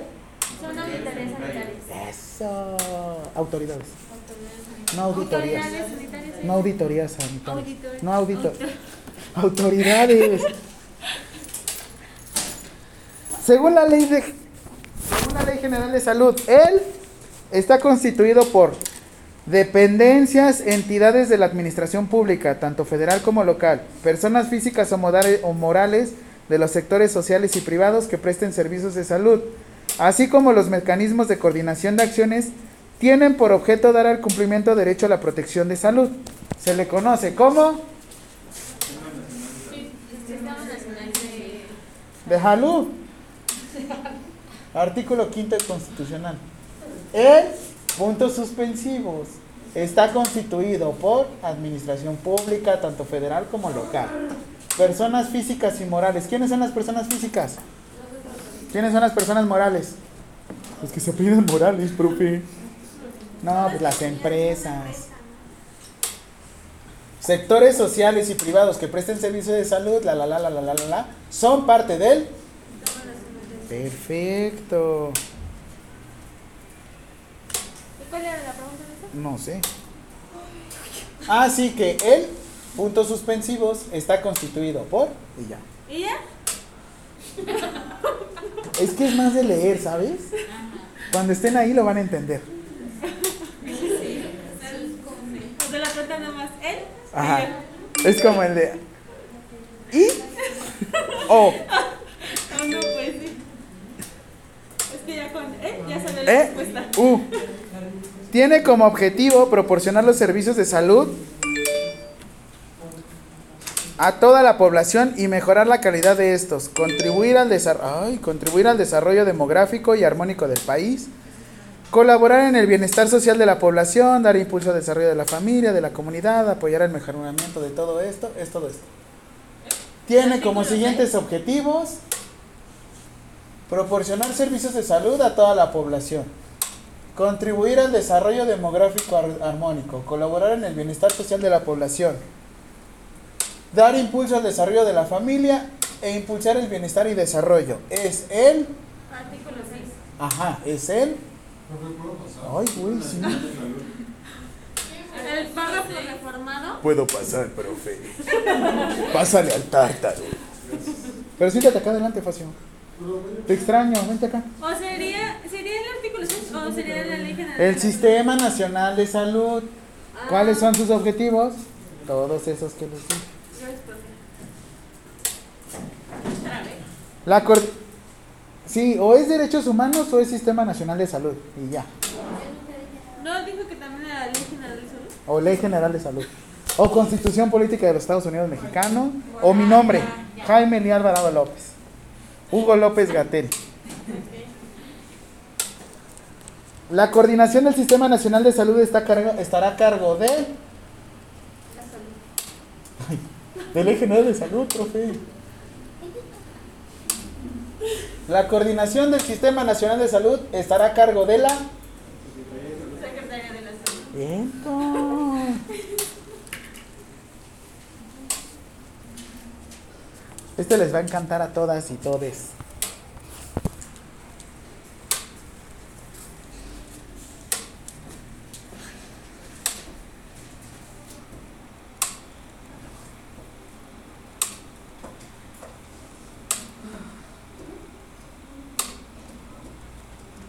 Son auditorías sanitarias.
Eso. Autoridades. No auditorías.
sanitarias.
No auditorías sanitarias. No auditor. Autoridades. Según la ley de según la Ley General de Salud, él está constituido por dependencias, entidades de la administración pública, tanto federal como local, personas físicas o morales de los sectores sociales y privados que presten servicios de salud, así como los mecanismos de coordinación de acciones tienen por objeto dar al cumplimiento derecho a la protección de salud. Se le conoce como
de
salud. Artículo quinto constitucional. El puntos suspensivos está constituido por administración pública, tanto federal como local. Personas físicas y morales. ¿Quiénes son las personas físicas? ¿Quiénes son las personas morales? Los que se piden morales, profe. No, pues las empresas. Sectores sociales y privados que presten servicio de salud, la la la la la la la, son parte del Perfecto.
¿Y ¿Cuál era la pregunta de eso?
No sé. Ah, sí, que el puntos suspensivos está constituido por y ya.
¿Y ya?
Es que es más de leer, ¿sabes? Cuando estén ahí lo van a entender.
O sea, la pregunta nada más, ¿él?
Ajá. Es como el de ¿Y? O.
Oh, no, pues sí. Es que ya con ¿eh? ya sabe la
¿Eh?
respuesta.
U. Tiene como objetivo proporcionar los servicios de salud a toda la población y mejorar la calidad de estos, contribuir al, ay, contribuir al desarrollo demográfico y armónico del país, colaborar en el bienestar social de la población, dar impulso al desarrollo de la familia, de la comunidad, apoyar el mejoramiento de todo esto, es todo esto. Tiene como siguientes objetivos proporcionar servicios de salud a toda la población, contribuir al desarrollo demográfico ar- armónico, colaborar en el bienestar social de la población, dar impulso al desarrollo de la familia e impulsar el bienestar y desarrollo. Es el,
Artículo 6.
ajá, es el, ay, güey, sí.
El párrafo reformado.
Puedo pasar, profe. Pásale al tártaro. Pero siéntate acá adelante, Facio. Te extraño, vente acá.
¿O sería, sería el artículo 6 o sería la ley general?
El Sistema Nacional de Salud. ¿Cuáles son sus objetivos? Todos esos que les dije.
Gracias, profe.
La cor- Sí, o es Derechos Humanos o es Sistema Nacional de Salud. Y ya.
¿No dijo que también era la ley general de salud?
O Ley General de Salud. O Constitución Política de los Estados Unidos Mexicanos. O mi nombre, Jaime Lee Alvarado López. Hugo López Gatel. La coordinación del Sistema Nacional de Salud está a cargo- estará a cargo de... Ay, de Ley General de Salud, profe. La coordinación del Sistema Nacional de Salud estará a cargo de la...
Secretaria de la salud.
Viento. Este les va a encantar a todas y todes.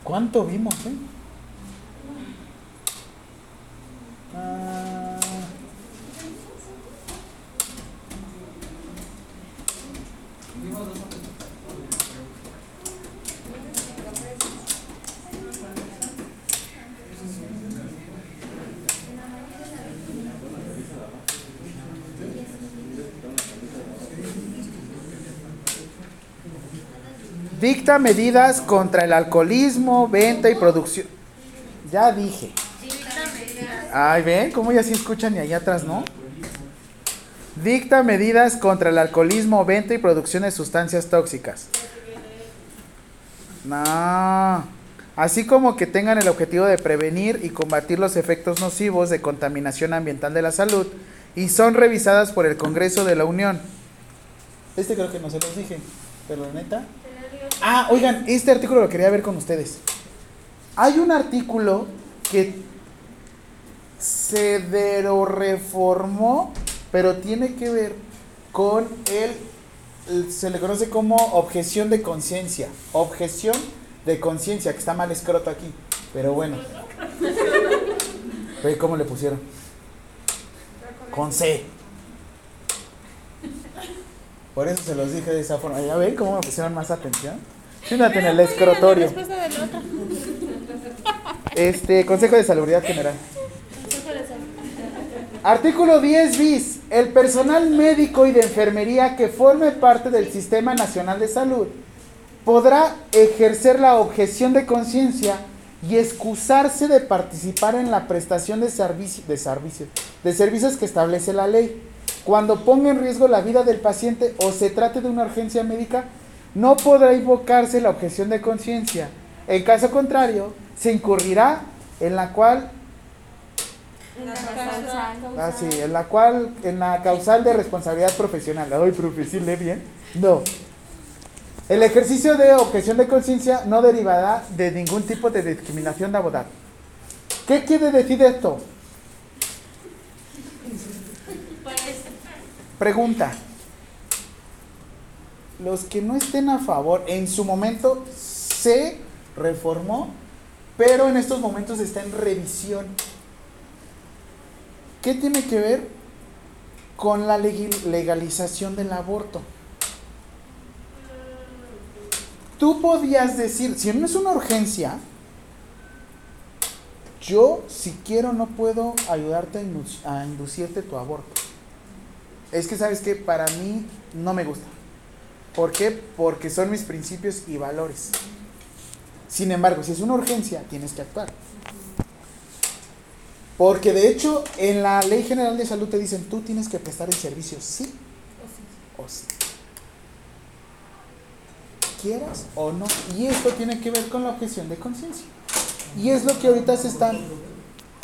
¿Cuánto vimos, eh? Dicta medidas contra el alcoholismo, venta y producción. Ya dije. Ay, ven, cómo ya sí escuchan y allá atrás, ¿no? Dicta medidas contra el alcoholismo, venta y producción de sustancias tóxicas. No. Así como que tengan el objetivo de prevenir y combatir los efectos nocivos de contaminación ambiental de la salud y son revisadas por el Congreso de la Unión. Este creo que no se los dije, pero neta. Ah, oigan, este artículo lo quería ver con ustedes. Hay un artículo que se reformó, pero tiene que ver con el, se le conoce como objeción de conciencia. Objeción de conciencia, que está mal escroto aquí. Pero bueno. Cómo le pusieron. Con C. Por eso se los dije de esa forma. ¿Ya ven cómo me pusieron más atención? Siéntate en el escrotorio. Este, Consejo de Salubridad General. Artículo 10 bis. El personal médico y de enfermería que forme parte del Sistema Nacional de Salud podrá ejercer la objeción de conciencia y excusarse de participar en la prestación de, servici- de servicios, de servicios que establece la ley. Cuando ponga en riesgo la vida del paciente o se trate de una urgencia médica, no podrá invocarse la objeción de conciencia. En caso contrario, se incurrirá en la cual Ah, sí, en la cual, en la causal de responsabilidad profesional. Ay, profesional, bien. No. El ejercicio de objeción de conciencia no derivará de ningún tipo de discriminación laboral. ¿Qué quiere decir esto? Pregunta. Los que no estén a favor, en su momento se reformó, pero en estos momentos está en revisión. ¿Qué tiene que ver con la legalización del aborto? Tú podías decir, si no es una urgencia, yo si quiero no puedo ayudarte a inducirte tu aborto. Es que sabes que para mí no me gusta. ¿Por qué? Porque son mis principios y valores. Sin embargo, si es una urgencia, tienes que actuar. Porque de hecho, en la Ley General de Salud te dicen, tú tienes que prestar el servicio, sí o sí. Quieras o no. Y esto tiene que ver con la objeción de conciencia. Y es lo que ahorita se están...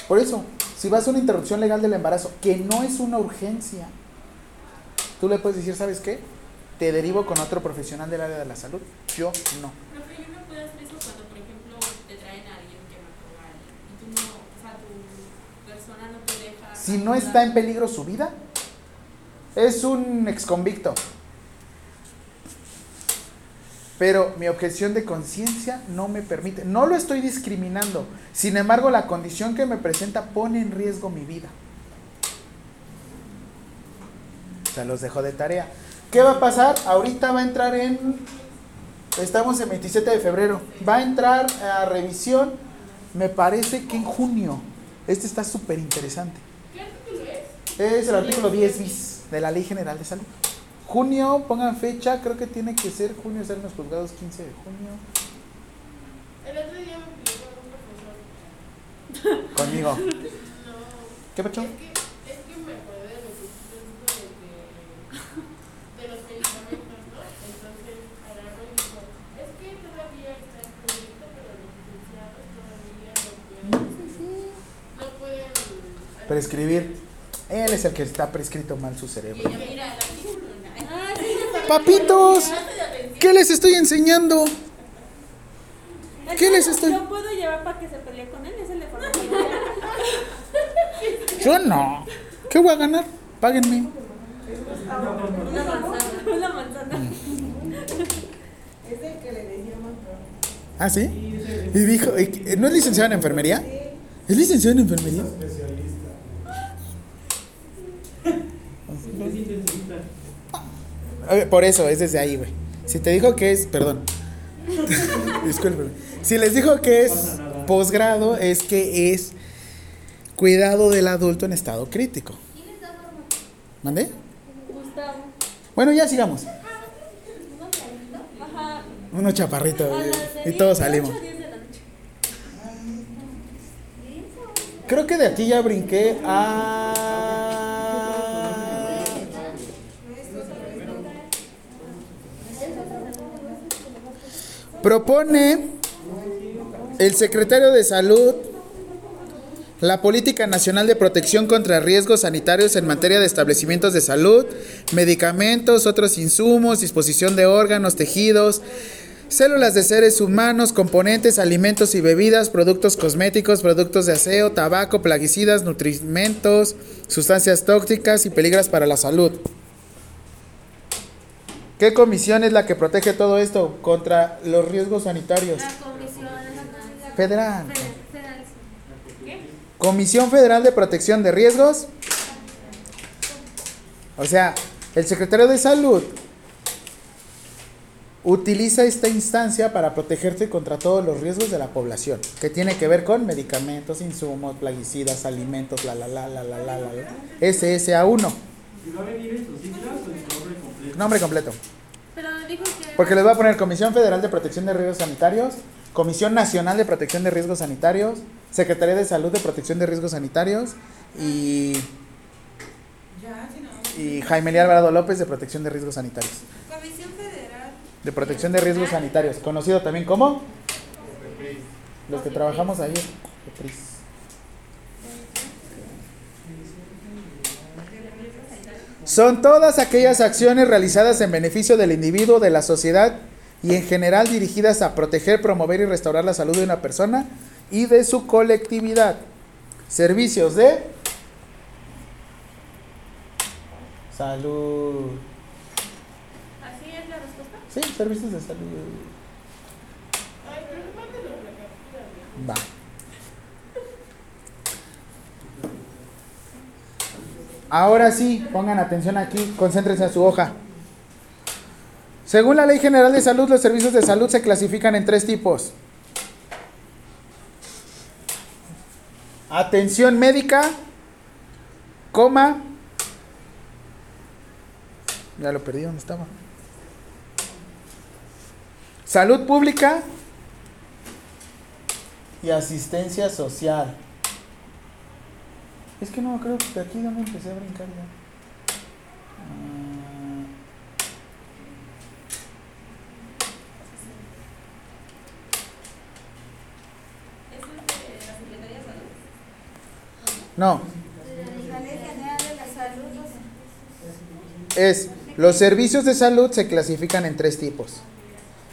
Por eso, si vas a una interrupción legal del embarazo, que no es una urgencia, tú le puedes decir, ¿sabes qué? Te derivo con otro profesional del área de la salud. Yo no.
Profe, yo no puedo hacer eso cuando, por ejemplo, te traen a alguien que mató a alguien y tú no, o sea, tu persona no te deja.
Si no está en peligro su vida, es un exconvicto. Pero mi objeción de conciencia no me permite. No lo estoy discriminando. Sin embargo, la condición que me presenta pone en riesgo mi vida. Se los dejo de tarea. ¿Qué va a pasar? Ahorita va a entrar en... Estamos en 27 de febrero. Va a entrar a revisión, me parece que en junio. Este está súper interesante.
¿Qué artículo es?
Es el artículo 10 bis de la Ley General de Salud. Junio, pongan fecha, creo que tiene que ser junio, ser los juzgados 15 de junio.
El otro día me pidió un profesor.
Conmigo.
No.
¿Qué
es que me acordé de lo que usted dijo de, que- de los medicamentos, ¿no? Entonces, agarró y dijo, es que todavía está en proyecto, pero los licenciados todavía no pueden, no pueden hacer-
Prescribir. Él es el que está prescrito mal su cerebro.
El. ¿no?
ah,
Papitos, ¿qué les estoy enseñando?
Es
¿Qué
que
les estoy-
Lo puedo llevar para que se pelee con él, ese le formaría.
Yo no. ¿Qué voy a ganar? Páguenme.
Una manzana. Una manzana.
¿Ah, sí? Y dijo, eh, ¿no es licenciado en enfermería? ¿Es licenciado en enfermería?
Es intensivista.
Eh, Por eso, es desde ahí, güey. Si te dijo que es, perdón. Discúlpeme. Si les dijo que es posgrado, es que es cuidado del adulto en estado crítico. ¿Mandé?
Gustavo.
Bueno, ya sigamos. Uno chaparrito y, todos salimos. Creo que de aquí ya brinqué a... Propone el secretario de Salud la Política Nacional de Protección contra Riesgos Sanitarios en materia de establecimientos de salud, medicamentos, otros insumos, disposición de órganos, tejidos, Células de seres humanos, componentes, alimentos y bebidas, productos cosméticos, productos de aseo, tabaco, plaguicidas, nutrimentos, sustancias tóxicas y peligras para la salud. ¿Qué comisión es la que protege todo esto contra los riesgos sanitarios?
La Comisión
Federal.
Federal, federal, sí.
Comisión Federal de Protección de Riesgos. O sea, el secretario de Salud utiliza esta instancia para protegerse contra todos los riesgos de la población, que tiene que ver con medicamentos, insumos, plaguicidas, alimentos, la la la la la la la. la. SSA1,
¿Y va a venir en sus siglas o en su nombre completo?
nombre completo.
Pero dijo que.
Porque les voy a poner Comisión Federal de Protección de Riesgos Sanitarios, Comisión Nacional de Protección de Riesgos Sanitarios, Secretaría de Salud de Protección de Riesgos Sanitarios y, y Jaime Lía Alvarado López de Protección de Riesgos Sanitarios.
Comisión Federal.
De Protección de Riesgos Sanitarios, conocido también como los que trabajamos ahí. Son todas aquellas acciones realizadas en beneficio del individuo, de la sociedad y en general dirigidas a proteger, promover y restaurar la salud de una persona y de su colectividad. Servicios de salud.
¿Así es la respuesta?
Sí, servicios de salud.
Ay, pero.
Va. Ahora sí, pongan atención aquí, concéntrense a su hoja. Según la Ley General de Salud, los servicios de salud se clasifican en tres tipos. Atención médica, coma. Ya lo perdí, ¿dónde estaba? Salud pública y asistencia social. Es que no, creo que aquí donde empecé a brincar ya. No, es los servicios de salud se clasifican en tres tipos.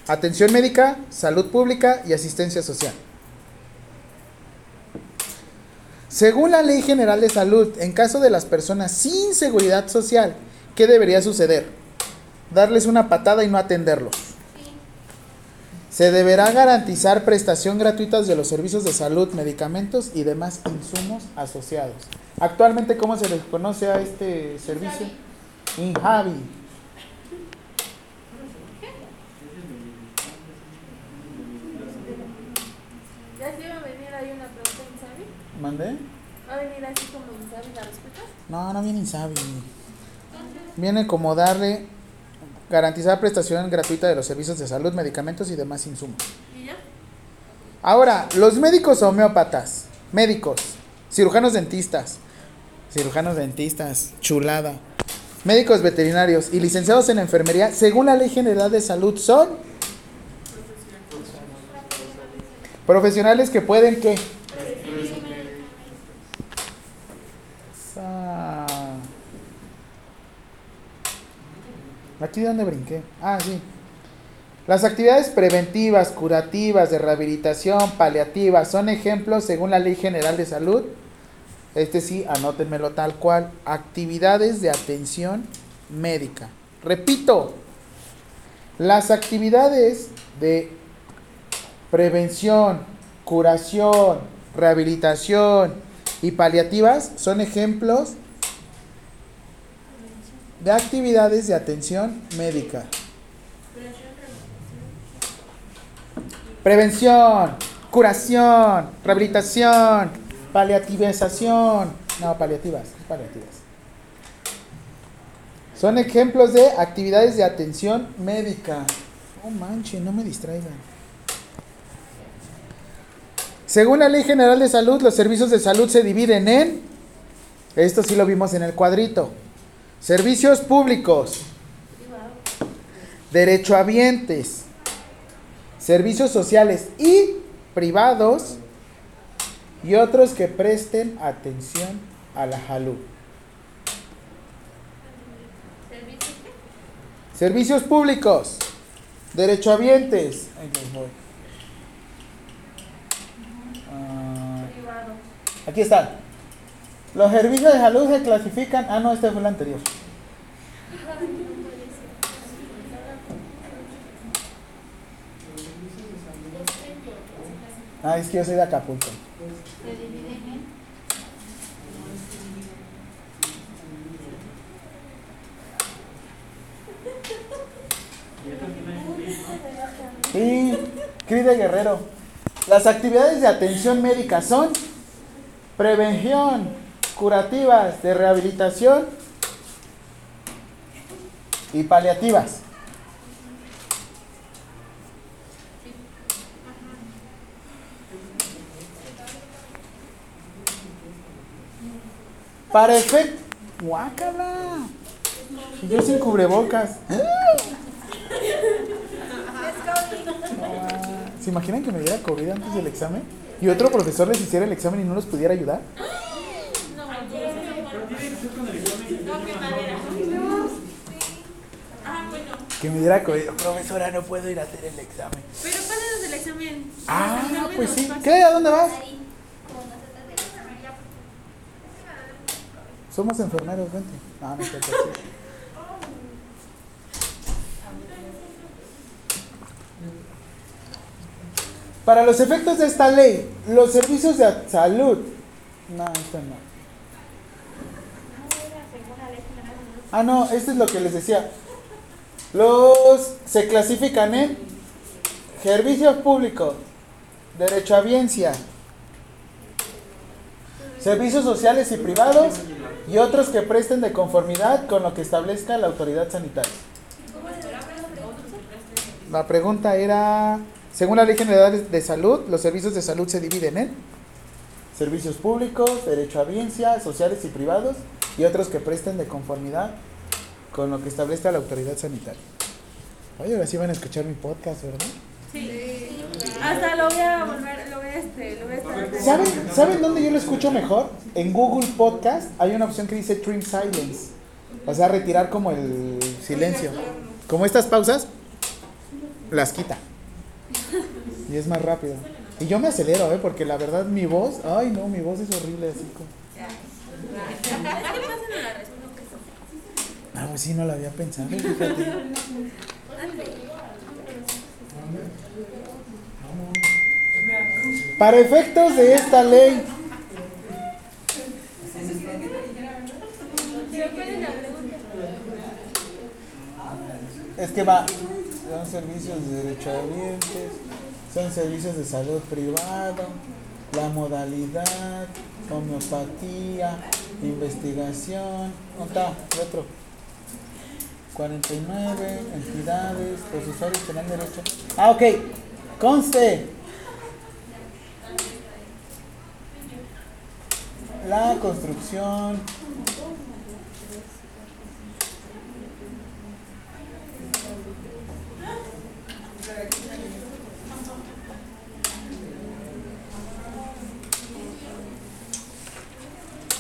Atención médica, salud pública y asistencia social. Según la Ley General de Salud, en caso de las personas sin seguridad social, ¿qué debería suceder? Darles una patada y no atenderlos. Se deberá garantizar prestación gratuita de los servicios de salud, medicamentos y demás insumos asociados. Actualmente, ¿cómo se les conoce a este servicio? Injavi.
¿Ya se iba a venir ahí una pregunta, Insabi?
¿Mandé?
¿Va a venir así como Insabi la respuesta?
No, no viene Insabi. Viene como darle, garantizar prestación gratuita de los servicios de salud, medicamentos y demás insumos.
¿Y ya?
Ahora, los médicos homeópatas, médicos, cirujanos dentistas, cirujanos dentistas, chulada, médicos veterinarios y licenciados en enfermería, según la Ley General de Salud, son profesionales que pueden que Aquí donde brinqué. Ah, sí. Las actividades preventivas, curativas, de rehabilitación, paliativas son ejemplos según la Ley General de Salud. Este sí, anótenmelo tal cual. Actividades de atención médica. Repito, las actividades de prevención, curación, rehabilitación y paliativas son ejemplos de actividades de atención médica. Prevención, curación, rehabilitación, paliativización. No, paliativas, paliativas. Son ejemplos de actividades de atención médica. No manche, no me distraigan. Según la Ley General de Salud, los servicios de salud se dividen en, esto sí lo vimos en el cuadrito, servicios públicos, derechohabientes, servicios sociales y privados y otros que presten atención a la salud. Servicios públicos, Derechohabientes. Ahí les voy. Ah, aquí están. Los servicios de salud se clasifican. Ah, no, este fue el anterior. Ah, es que yo soy de Acapulco. Sí, Cris de Guerrero. Las actividades de atención médica son prevención, curativas, de rehabilitación y paliativas. Para efecto. ¡Guácala! Yo sin cubrebocas. ¿Se imaginan que me diera COVID antes del examen? Y otro profesor les hiciera el examen y no los pudiera ayudar.
No,
Pero tiene que ser con el examen.
No, qué madera. Ah, bueno.
Que me diera COVID. Profesora, no puedo ir a hacer el examen.
Pero pásanos el examen.
Ah,
El examen
pues sí.
pasa.
¿Qué? ¿A dónde vas? Somos enfermeros, vente. Ah, no. Para los efectos de esta ley, los servicios de salud. No, esto no. Ah, no, esto es lo que les decía. Los se clasifican en servicios públicos, derecho a biencia, servicios sociales y privados y otros que presten de conformidad con lo que establezca la autoridad sanitaria. La pregunta era, según la Ley General de Salud, los servicios de salud se dividen en servicios públicos, derecho a biencia, sociales y privados y otros que presten de conformidad con lo que establezca la autoridad sanitaria. Oye, ahora sí van a escuchar mi podcast, ¿verdad?
Sí. Hasta lo voy a volver, lo voy a, este, lo voy a estar.
¿Saben, ¿Saben dónde yo lo escucho mejor? En Google Podcast hay una opción que dice Trim Silence. O sea, retirar como el silencio. Como estas pausas, las quita. Y es más rápido. Y yo me acelero, ¿eh? Porque la verdad mi voz, ay no, mi voz es horrible así como...
Es que pásenlo la resumen que son.
Ah, pues sí, no lo había pensado. Para efectos de esta ley, es que va, son servicios de derechohabientes, son servicios de salud privado, la modalidad, homeopatía, investigación, ¿dónde está? El otro. 49 entidades, los usuarios tendrán derecho. Ah, ok. Conste. La construcción.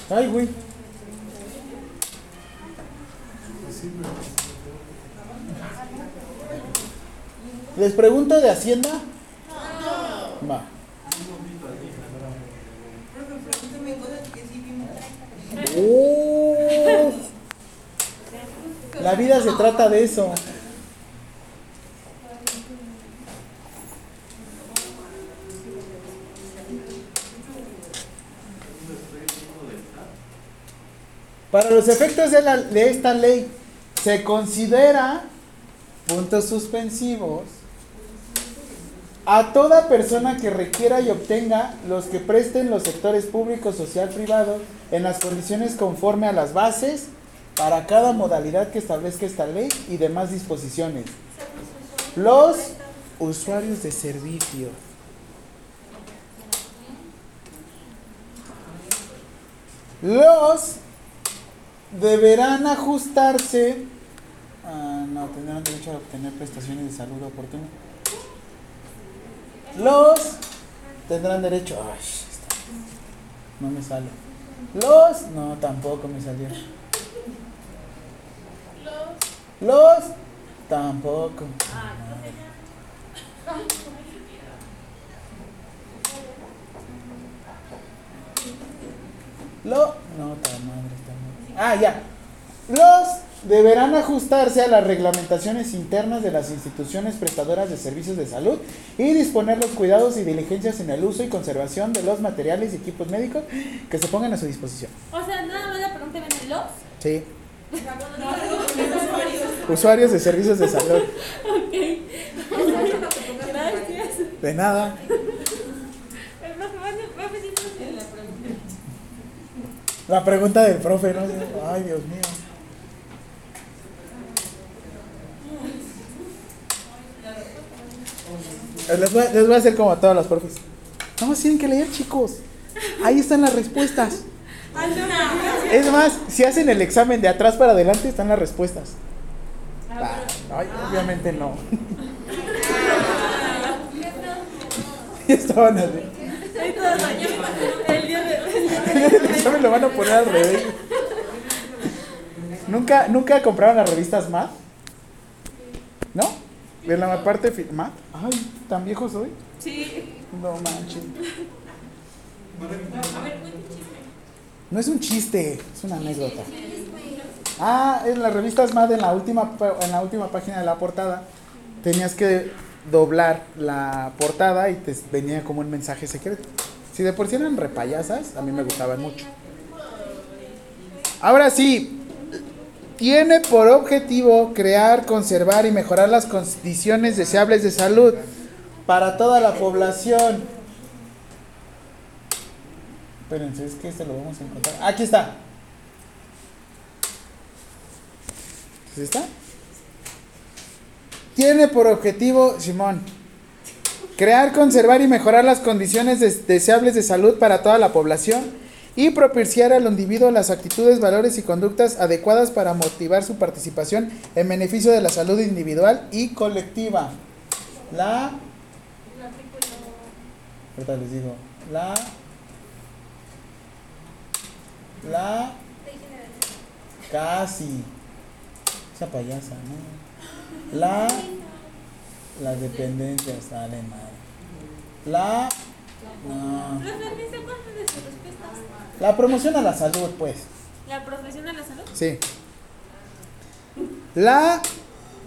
Ay, güey. ¿Les pregunto de Hacienda? Va. Oh. La vida se trata de eso. Para los efectos de, la- de esta ley, se considera, puntos suspensivos, a toda persona que requiera y obtenga los que presten los sectores público, social, privado, en las condiciones conforme a las bases para cada modalidad que establezca esta ley y demás disposiciones. Los usuarios de servicio. Los deberán ajustarse. Ah, no, tendrán derecho a obtener prestaciones de salud oportuna. Los tendrán derecho. No me sale. Los. No, tampoco me salió. Los. Tampoco. Lo. No, madre. Ah, ya. Los deberán ajustarse a las reglamentaciones internas de las instituciones prestadoras de servicios de salud y disponer los cuidados y diligencias en el uso y conservación de los materiales y equipos médicos que se pongan a su disposición.
O sea, nada más la pregunta viene los.
Sí. Usuarios de servicios de salud.
Gracias.
De nada. La pregunta del profe, ¿no? Ay, Dios mío. Les voy, a- les voy a hacer como a todos los profes. No más tienen que leer, chicos. Ahí están las respuestas. Es más, si hacen el examen de atrás para adelante, están las respuestas. Ah, obviamente no. Estaban así.
El
examen lo van a poner. ¿Nunca, ¿Nunca compraron las revistas MAD? ¿No? De la parte MAD. Ay, ¿tan viejo soy?
Sí.
No manches.
A ver.
No es un chiste, es una anécdota. Ah, en las revistas MAD, en la última, en la última página de la portada, tenías que doblar la portada y te venía como un mensaje secreto. Si de por sí eran repayasas, a mí me gustaban mucho. Ahora sí, tiene por objetivo crear, conservar y mejorar las condiciones deseables de salud para toda la población. Espérense, es que este lo vamos a encontrar. Aquí está. ¿Sí está? Tiene por objetivo, Simón, crear, conservar y mejorar las condiciones des- deseables de salud para toda la población y propiciar al individuo las actitudes, valores y conductas adecuadas para motivar su participación en beneficio de la salud individual y colectiva. La... Ahorita les digo. La... La... Casi. Esa payasa, ¿no? La. Las dependencias, sale mal. La. La promoción a la salud, pues.
La profesión de la salud.
Sí. La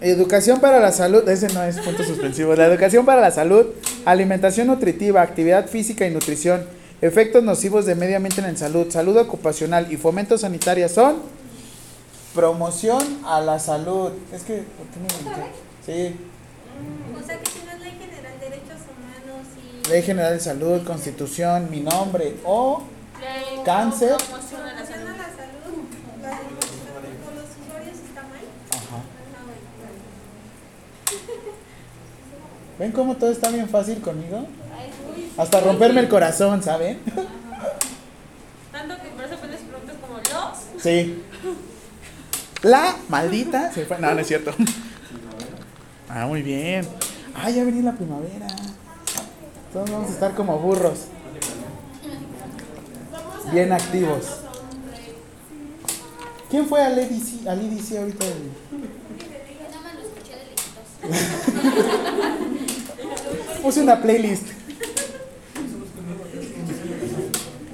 educación para la salud, ese no es punto suspensivo. La educación para la salud, alimentación nutritiva, actividad física y nutrición, efectos nocivos de medio ambiente en la salud, salud ocupacional y fomento sanitaria son promoción a la salud. Es que, ¿por qué no me metí? Sí.
O sea que si no es ley general de derechos humanos y
Ley General de Salud, Constitución, mi nombre o
Ley
Cáncer.
Promoción a la salud.
Ajá. ¿Ven cómo todo está bien fácil conmigo? Hasta romperme el corazón, ¿saben?
Tanto que por eso pones preguntas como los.
Sí. La maldita se fue. No, no es cierto. Ah, muy bien. Ah, ya venía la primavera. Todos vamos a estar como burros. Bien activos. ¿Quién fue al al ahorita?
Nada más lo escuché de lejitos.
Puse una playlist.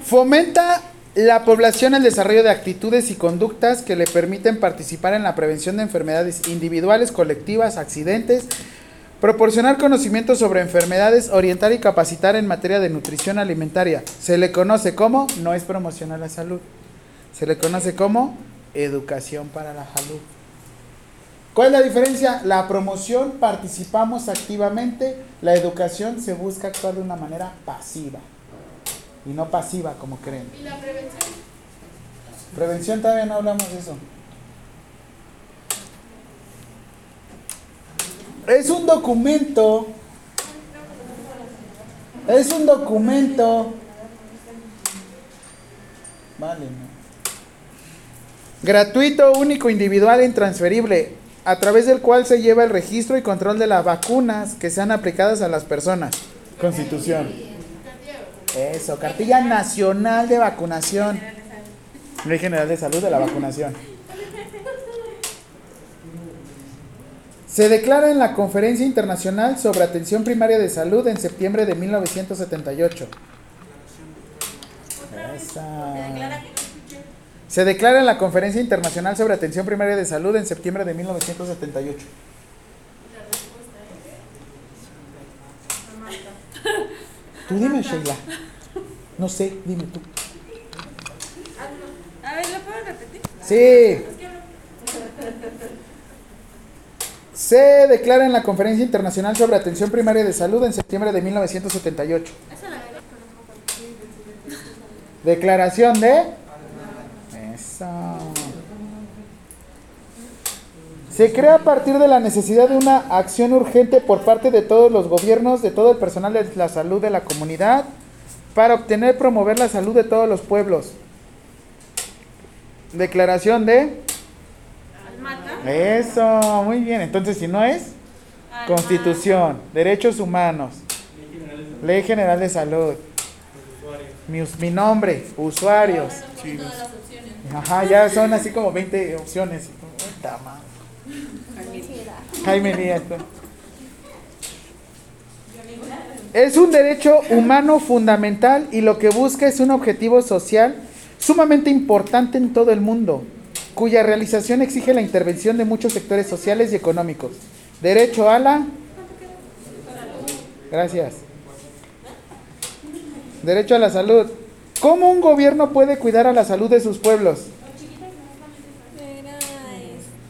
Fomenta la población el desarrollo de actitudes y conductas que le permiten participar en la prevención de enfermedades individuales, colectivas, accidentes, proporcionar conocimientos sobre enfermedades, orientar y capacitar en materia de nutrición alimentaria. Se le conoce como, no es promoción a la salud, se le conoce como educación para la salud. ¿Cuál es la diferencia? La promoción participamos activamente, la educación se busca actuar de una manera pasiva y no pasiva como creen.
¿Y la prevención?
Prevención todavía no hablamos de eso. Es un documento. Es un documento. Vale, no. Gratuito, único, individual e intransferible, a través del cual se lleva el registro y control de las vacunas que sean aplicadas a las personas. Constitución. Eso, cartilla nacional de vacunación. Ley General de Salud de la vacunación. Se declara en la Conferencia Internacional sobre Atención Primaria de Salud en septiembre de 1978. Esa.
Se declara
en la Conferencia Internacional sobre Atención Primaria de Salud en septiembre de 1978.
La respuesta es. Amanda.
Tú dime, Sheila. No sé, dime tú.
A ver, ¿lo puedo repetir?
Sí. Se declara en la Conferencia Internacional sobre Atención Primaria de Salud en septiembre de 1978.
Esa la conozco.
Declaración de... Eso. Se crea a partir de la necesidad de una acción urgente por parte de todos los gobiernos, de todo el personal de la salud de la comunidad, para obtener promover la salud de todos los pueblos. Declaración de... Eso, muy bien. Entonces, si no es... Constitución, derechos humanos, Ley General de Salud, mi, mi nombre, usuarios. Ajá, ya son así como 20 opciones. Jaime. Es un derecho humano fundamental y lo que busca es un objetivo social sumamente importante en todo el mundo, cuya realización exige la intervención de muchos sectores sociales y económicos. Derecho a la... Gracias. Derecho a la salud. ¿Cómo un gobierno puede cuidar a la salud de sus pueblos?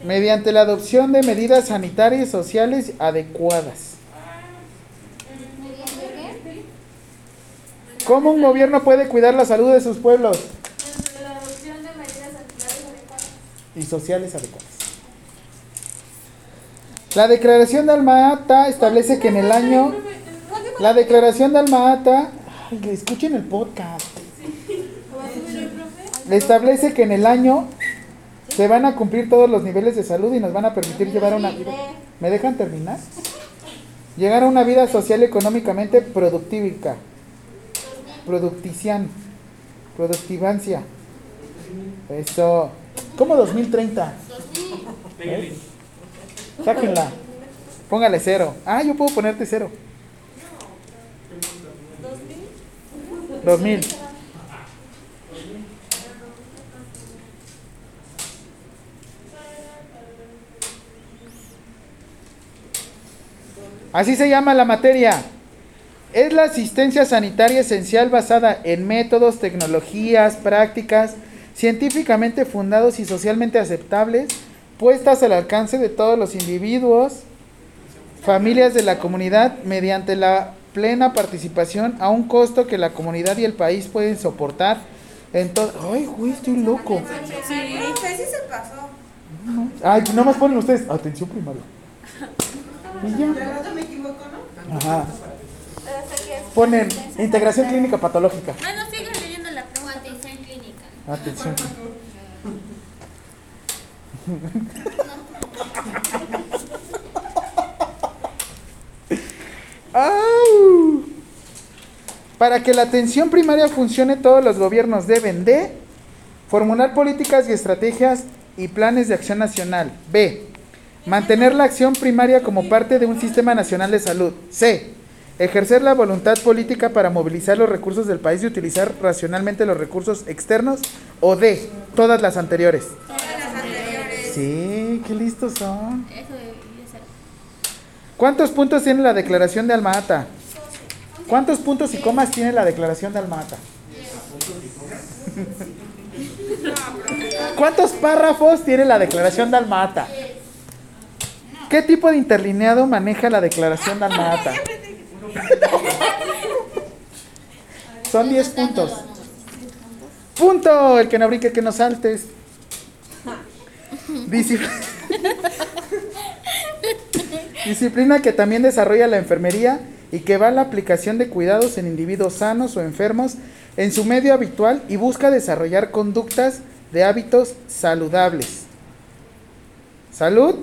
Mediante la adopción de medidas sanitarias y sociales adecuadas. ¿Cómo un gobierno puede cuidar la salud de sus pueblos? Y sociales adecuadas. La declaración de Alma-Ata establece que en el año... La declaración de Alma-Ata... Ay, escuchen el podcast. Le establece que en el año se van a cumplir todos los niveles de salud y nos van a permitir llevar una vida... ¿Me dejan terminar? Llegar a una vida social y económicamente productívica. Productician. Productivancia. Eso. ¿Cómo 2030? ¿Eh? Sáquenla. Póngale cero. Ah, yo puedo ponerte cero. 2000. Así se llama la materia. Es la asistencia sanitaria esencial basada en métodos, tecnologías, prácticas científicamente fundados y socialmente aceptables, puestas al alcance de todos los individuos, familias de la comunidad, mediante la plena participación a un costo que la comunidad y el país pueden soportar. Entonces, ay, güey, estoy loco.
Sí. Sí se pasó.
Ay, nomás ponen ustedes, atención primaria. Y ya.
me equivoco, ¿no?
Ajá. Ponen integración clínica patológica.
Bueno, sigan leyendo la pregunta.
Atención clínica.
Atención. Para que la atención primaria funcione, todos los gobiernos deben de formular políticas y estrategias y planes de acción nacional. B. Mantener la acción primaria como parte de un sistema nacional de salud. C. Ejercer la voluntad política para movilizar los recursos del país y utilizar racionalmente los recursos externos. O D. Todas las anteriores.
Todas las anteriores.
Sí, qué listos son. ¿Cuántos puntos tiene la declaración de Alma-Ata? ¿Cuántos puntos y comas tiene la declaración de Alma-Ata? ¿Cuántos párrafos tiene la declaración de Alma-Ata? ¿Qué tipo de interlineado maneja la declaración de Alma-Ata? Son 10 puntos. Punto, el que no brinque, el que no saltes. Disci- Disciplina que también desarrolla la enfermería y que va a la aplicación de cuidados en individuos sanos o enfermos en su medio habitual y busca desarrollar conductas de hábitos saludables. Salud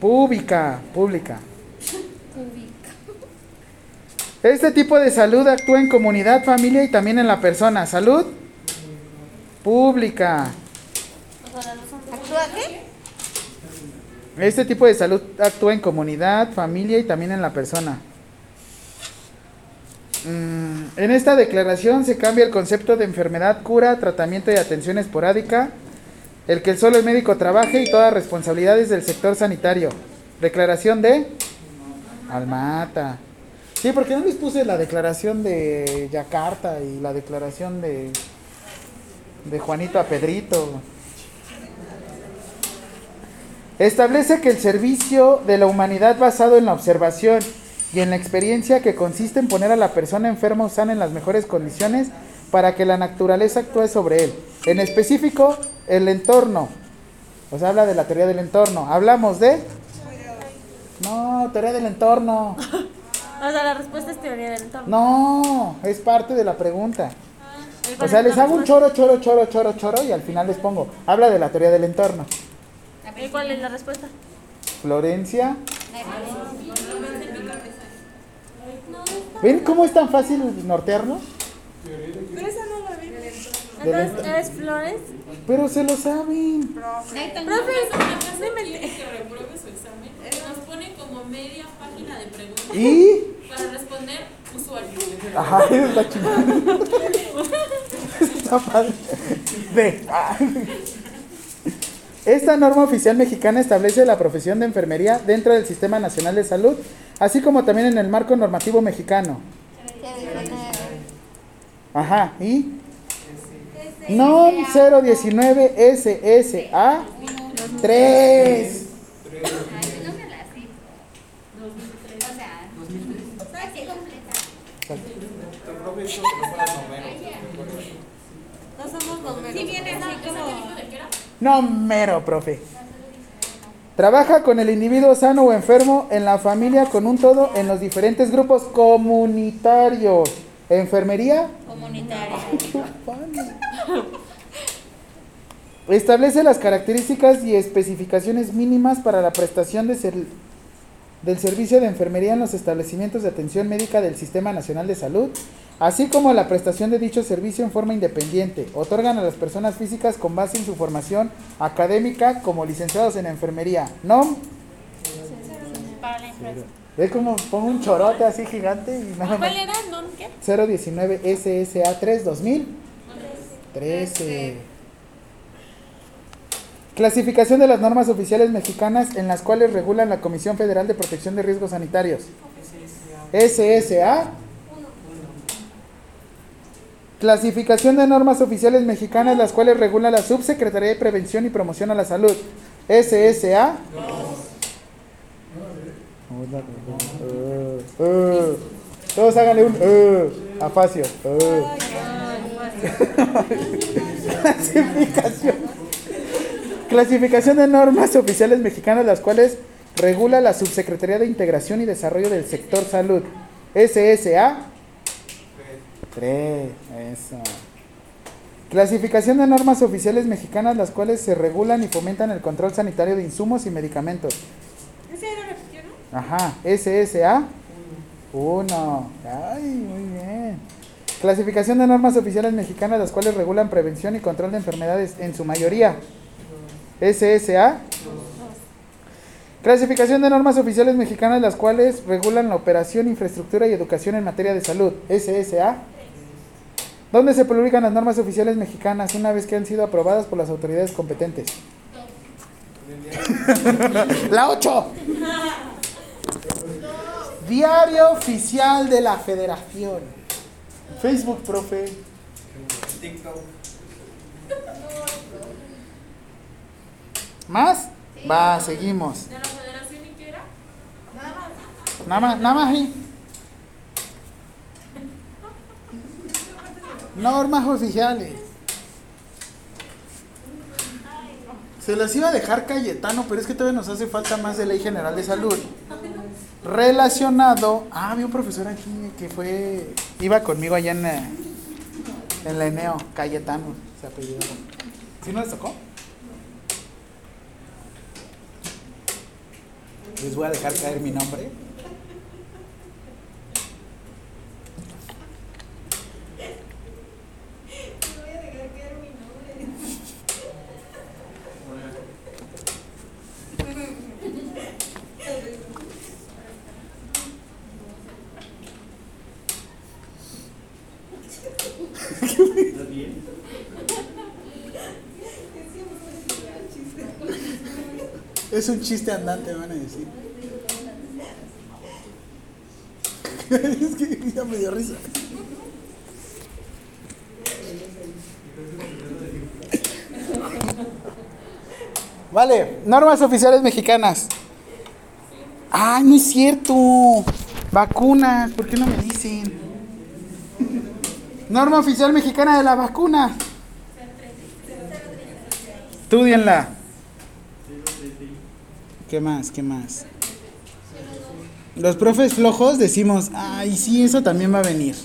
pública, pública. Este tipo de salud actúa en comunidad, familia y también en la persona. Salud pública.
¿Actúa qué?
Este tipo de salud actúa en comunidad, familia y también en la persona. Mm, en esta declaración se cambia el concepto de enfermedad, cura, tratamiento y atención esporádica, el que el solo el médico trabaje y todas responsabilidades del sector sanitario. Declaración de Almata. Sí, porque no les puse la declaración de Yakarta y la declaración de de Juanito a Pedrito. Establece que el servicio de la humanidad basado en la observación y en la experiencia que consiste en poner a la persona enferma o sana en las mejores condiciones para que la naturaleza actúe sobre él. En específico, el entorno. O sea, habla de la teoría del entorno. Hablamos de... No, teoría del entorno.
O sea, la respuesta es teoría del entorno.
No, es parte de la pregunta.
¿Y
O sea,
es
les
la
hago un choro, choro, choro, choro, choro y al final les pongo. Habla de la teoría del entorno.
¿Y cuál es la respuesta?
Florencia. ¿Ven cómo es tan fácil nortearnos?
Entonces, ¿eres Flores?
Pero se lo saben.
Profe, no inventes.
que repruebe su examen. Nos pone como media página de preguntas
Y.
para responder usuario.
Ajá, es la chingada. Está padre. Ah. Esta norma oficial mexicana establece la profesión de enfermería dentro del Sistema Nacional de Salud, así como también en el marco normativo mexicano. Ajá, ¿y? NOM 019 SSA 3.
no me la sé. O sea, así completa.
No somos bomberos.
Sí viene así como...
No mero, profe. Trabaja con el individuo sano o enfermo en la familia con un todo en los diferentes grupos comunitarios. Enfermería.
Comunitaria.
Establece las características y especificaciones mínimas para la prestación de ser- del servicio de enfermería en los establecimientos de atención médica del Sistema Nacional de Salud, así como la prestación de dicho servicio en forma independiente. Otorgan a las personas físicas con base en su formación académica como licenciados en enfermería. ¿No?
Para la empresa.
¿Ves cómo pongo un chorote así gigante y nada más?
¿Cuál era? ¿Non qué?
019 SSA 3 2013. Clasificación de las normas oficiales mexicanas en las cuales regulan la Comisión Federal de Protección de Riesgos Sanitarios. SSA. Clasificación de normas oficiales mexicanas las cuales regula la Subsecretaría de Prevención y Promoción a la Salud. SSA. Todos háganle un. Uh. Clasificación. Clasificación de normas oficiales mexicanas, las cuales regula la Subsecretaría de Integración y Desarrollo del Sector Salud. SSA. 3. Eso. Clasificación de normas oficiales mexicanas, las cuales se regulan y fomentan el control sanitario de insumos y medicamentos.
¿Ese lo repitió, no?
Ajá, SSA 1. Ay, muy bien. Clasificación de normas oficiales mexicanas, las cuales regulan prevención y control de enfermedades en su mayoría. SSA. Clasificación de normas oficiales mexicanas, las cuales regulan la operación, infraestructura y educación en materia de salud. SSA. ¿Dónde se publican las normas oficiales mexicanas una vez que han sido aprobadas por las autoridades competentes? La 8. Diario oficial de la Federación. Facebook, profe. ¿Más? Va, seguimos.
¿De la federación y qué era?
Nada más, nada más ahí. Normas oficiales. Se las iba a dejar Cayetano, pero es que todavía nos hace falta más de Ley General de Salud. Relacionado. Ah, había un profesor aquí que fue. Iba conmigo allá en, eh, en la Eneo, Cayetano, se apellidó. ¿Sí no les tocó? Les voy a dejar caer mi nombre.
voy a dejar caer mi nombre.
bien.
Es un chiste andante, van a decir. es que ya me dio risa. Vale, normas oficiales mexicanas. Ay, no es cierto. Vacunas, ¿por qué no me dicen? Norma oficial mexicana de la vacuna. Estudienla. ¿Qué más? ¿Qué más? Los profes flojos decimos, ay, sí, eso también va a venir.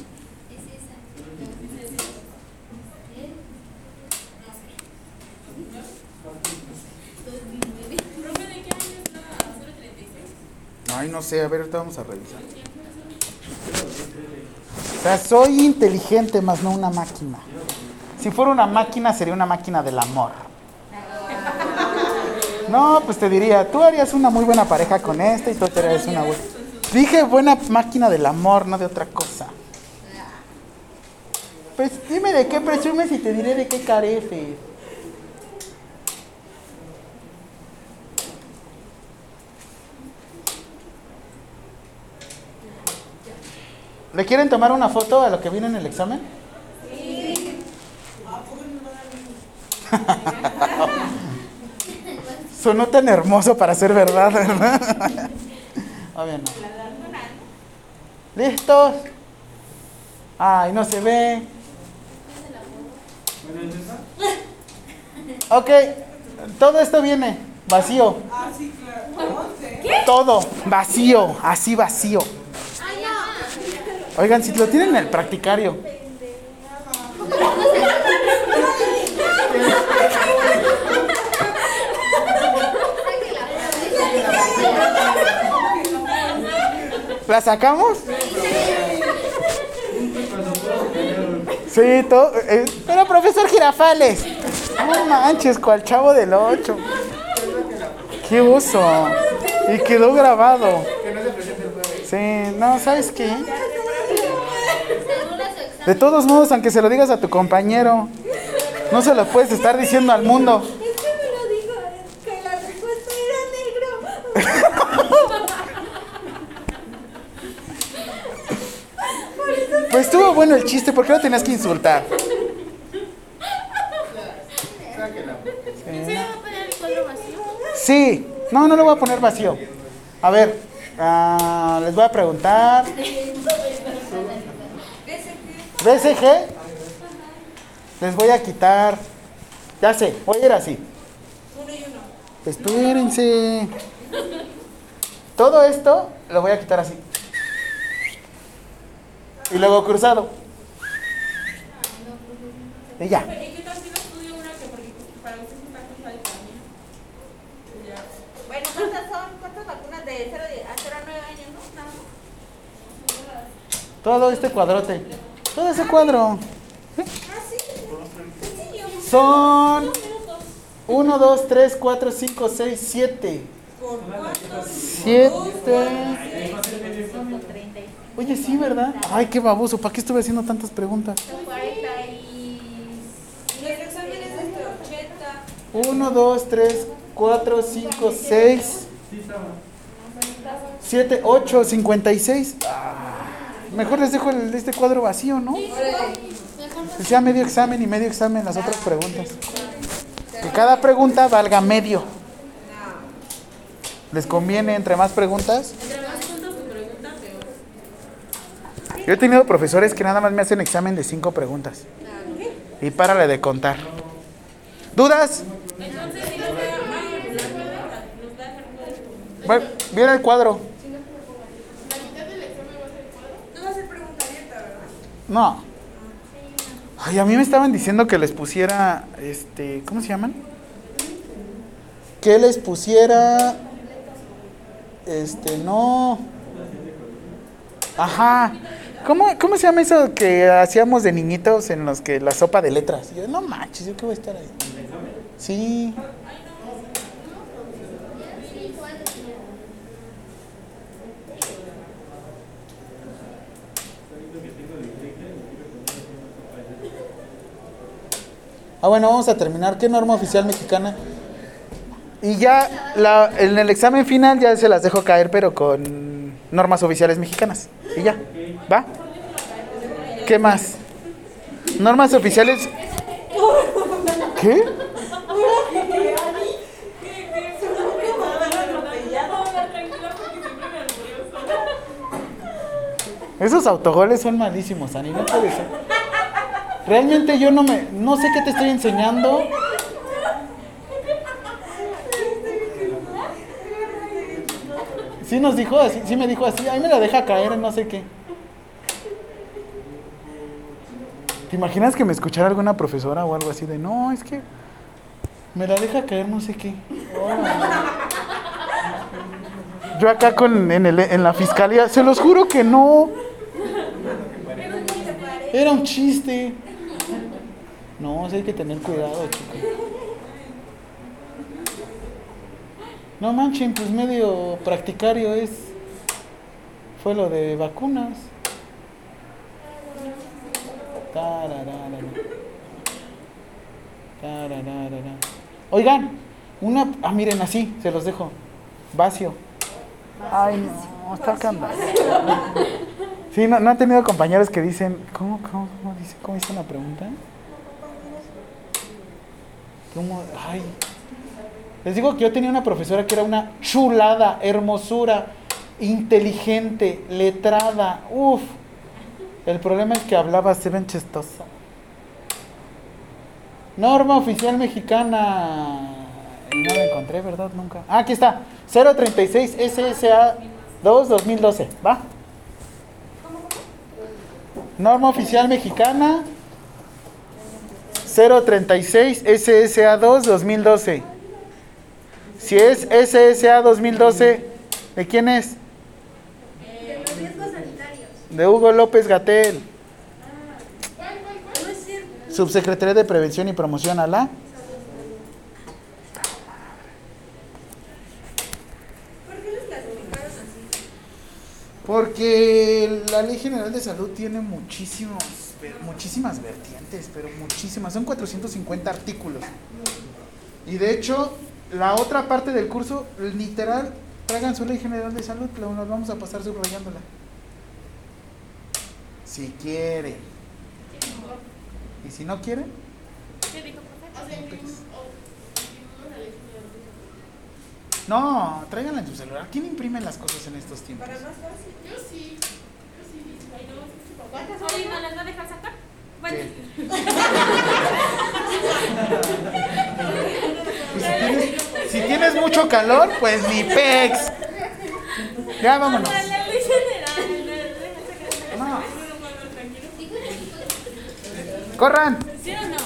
Profe, ¿de qué año es la 036?
Ay, no sé, a ver, ahorita vamos a revisar. O sea, soy inteligente, más no una máquina. Si fuera una máquina, sería una máquina del amor. No, pues te diría, tú harías una muy buena pareja con esta y tú te harías una buena. Dije buena máquina del amor, no de otra cosa. Pues dime de qué presumes y te diré de qué careces. ¿Le quieren tomar una foto a lo que viene en el examen? Sonó tan hermoso para ser verdad, ¿verdad? No. ¿Listos? Ay, no se ve. Ok, todo esto viene vacío. Todo vacío, así vacío. Oigan, si lo tienen en el practicario. ¿La sacamos? Sí, todo. eh, pero profesor Girafales. No manches, cual chavo del 8. Qué uso. Y quedó grabado. Sí, no, ¿sabes qué? De todos modos, aunque se lo digas a tu compañero, no se lo puedes estar diciendo al mundo.
Es que me lo dijo, que la respuesta era negro.
Pues estuvo bueno el chiste, ¿por qué lo tenías que insultar? Sí, no, no lo voy a poner vacío. A ver, ah, les voy a preguntar. BCG. Les voy a quitar. Ya sé, voy a ir así. Espérense. Todo esto lo voy a quitar así. Y luego cruzado. Y ya.
¿Y y.
Bueno, ¿cuántas son? ¿Cuántas vacunas de 0 a 0 a 9 años, no?
Todo este cuadrote. Todo ese cuadro. Son 1, 2, 3, 4, 5, 6, 7. 7. Oye, sí, ¿verdad? Ay, qué baboso. ¿Para qué estuve haciendo tantas preguntas?
40 y...
Los exámenes de 80.
1, 2, 3, 4, 5, 6, 7, 8, 56. Ah, mejor les dejo el- este cuadro vacío, ¿no? Que sea medio examen y medio examen las otras preguntas. Que cada pregunta valga medio. ¿Les conviene entre más preguntas?
Entre más puntos tu pregunta, peor.
Yo he tenido profesores que nada más me hacen examen de cinco preguntas. Y párale de contar. ¿Dudas?
Ah.
Bueno, viene el cuadro.
No va a ser pregunta abierta, ¿verdad?
No. Ay, a mí me estaban diciendo que les pusiera, este, ¿cómo se llaman? Que les pusiera, este, no. Ajá. ¿Cómo, ¿Cómo se llama eso que hacíamos de niñitos en los que la sopa de letras? Yo, no manches, yo qué voy a estar ahí. Sí. Ah, bueno, vamos a terminar. ¿Qué norma oficial mexicana? Y ya la- en el examen final ya se las dejo caer, pero con normas oficiales mexicanas. Y ya. ¿Va? ¿Qué más? Normas oficiales. ¿Qué? Esos autogoles son malísimos, Ani, no puede ser. Realmente yo no me, no sé qué te estoy enseñando. Sí nos dijo así, sí me dijo así, ahí me la deja caer no sé qué. ¿Te imaginas que me escuchara alguna profesora o algo así de, no, es que me la deja caer no sé qué? Yo acá con, en, el- en la fiscalía, se los juro que no. Era un chiste. No, hay que tener cuidado, chicos. No manchen, pues medio practicario es. Fue lo de vacunas. Oigan, una. Ah, miren, así, se los dejo. Vacio. Ay, no, está candado. Sí, no, no han tenido compañeros que dicen. ¿Cómo, cómo, cómo dice, cómo dice la pregunta? Les digo que yo tenía una profesora que era una chulada, hermosura, inteligente, letrada. Uf. El problema es que hablaba, se ven chistoso. Norma oficial mexicana. No la encontré, ¿verdad? Nunca. Ah, aquí está. 036 SSA 2 2012. ¿Va? Norma oficial mexicana 036 SSA 2 2012. Si es SSA 2012, ¿de quién es?
De los riesgos sanitarios.
De Hugo López Gatel. Subsecretaría de Prevención y Promoción a la.
¿Por qué los clasificaron así?
Porque la Ley General de Salud tiene muchísimos, muchísimas vertientes, pero muchísimas. Son 450 artículos. Y de hecho, la otra parte del curso, literal, traigan su Ley General de Salud, nos vamos a pasar subrayándola. Si quiere. Y si no quiere,
¿Qué dijo, profe?
O sea, imprimimos o imprimimos la ley general de
no, tráiganla en su celular. ¿Quién imprime las cosas en estos tiempos?
Para más fácil.
Yo sí. No, su papá.
Oye, ¿no las va a dejar sacar? Bueno.
Pues si, tienes, si tienes mucho calor, pues ni pex. Ya vámonos. No.
Tranquilo.
Corran.
¿Sí o no?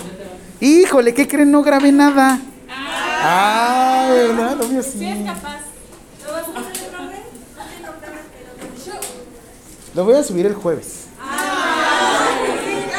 Híjole, ¿qué creen? No grabé nada. Ah, ¿verdad? Obvio
Sí
sí.
es capaz.
No
Lo voy a subir el jueves.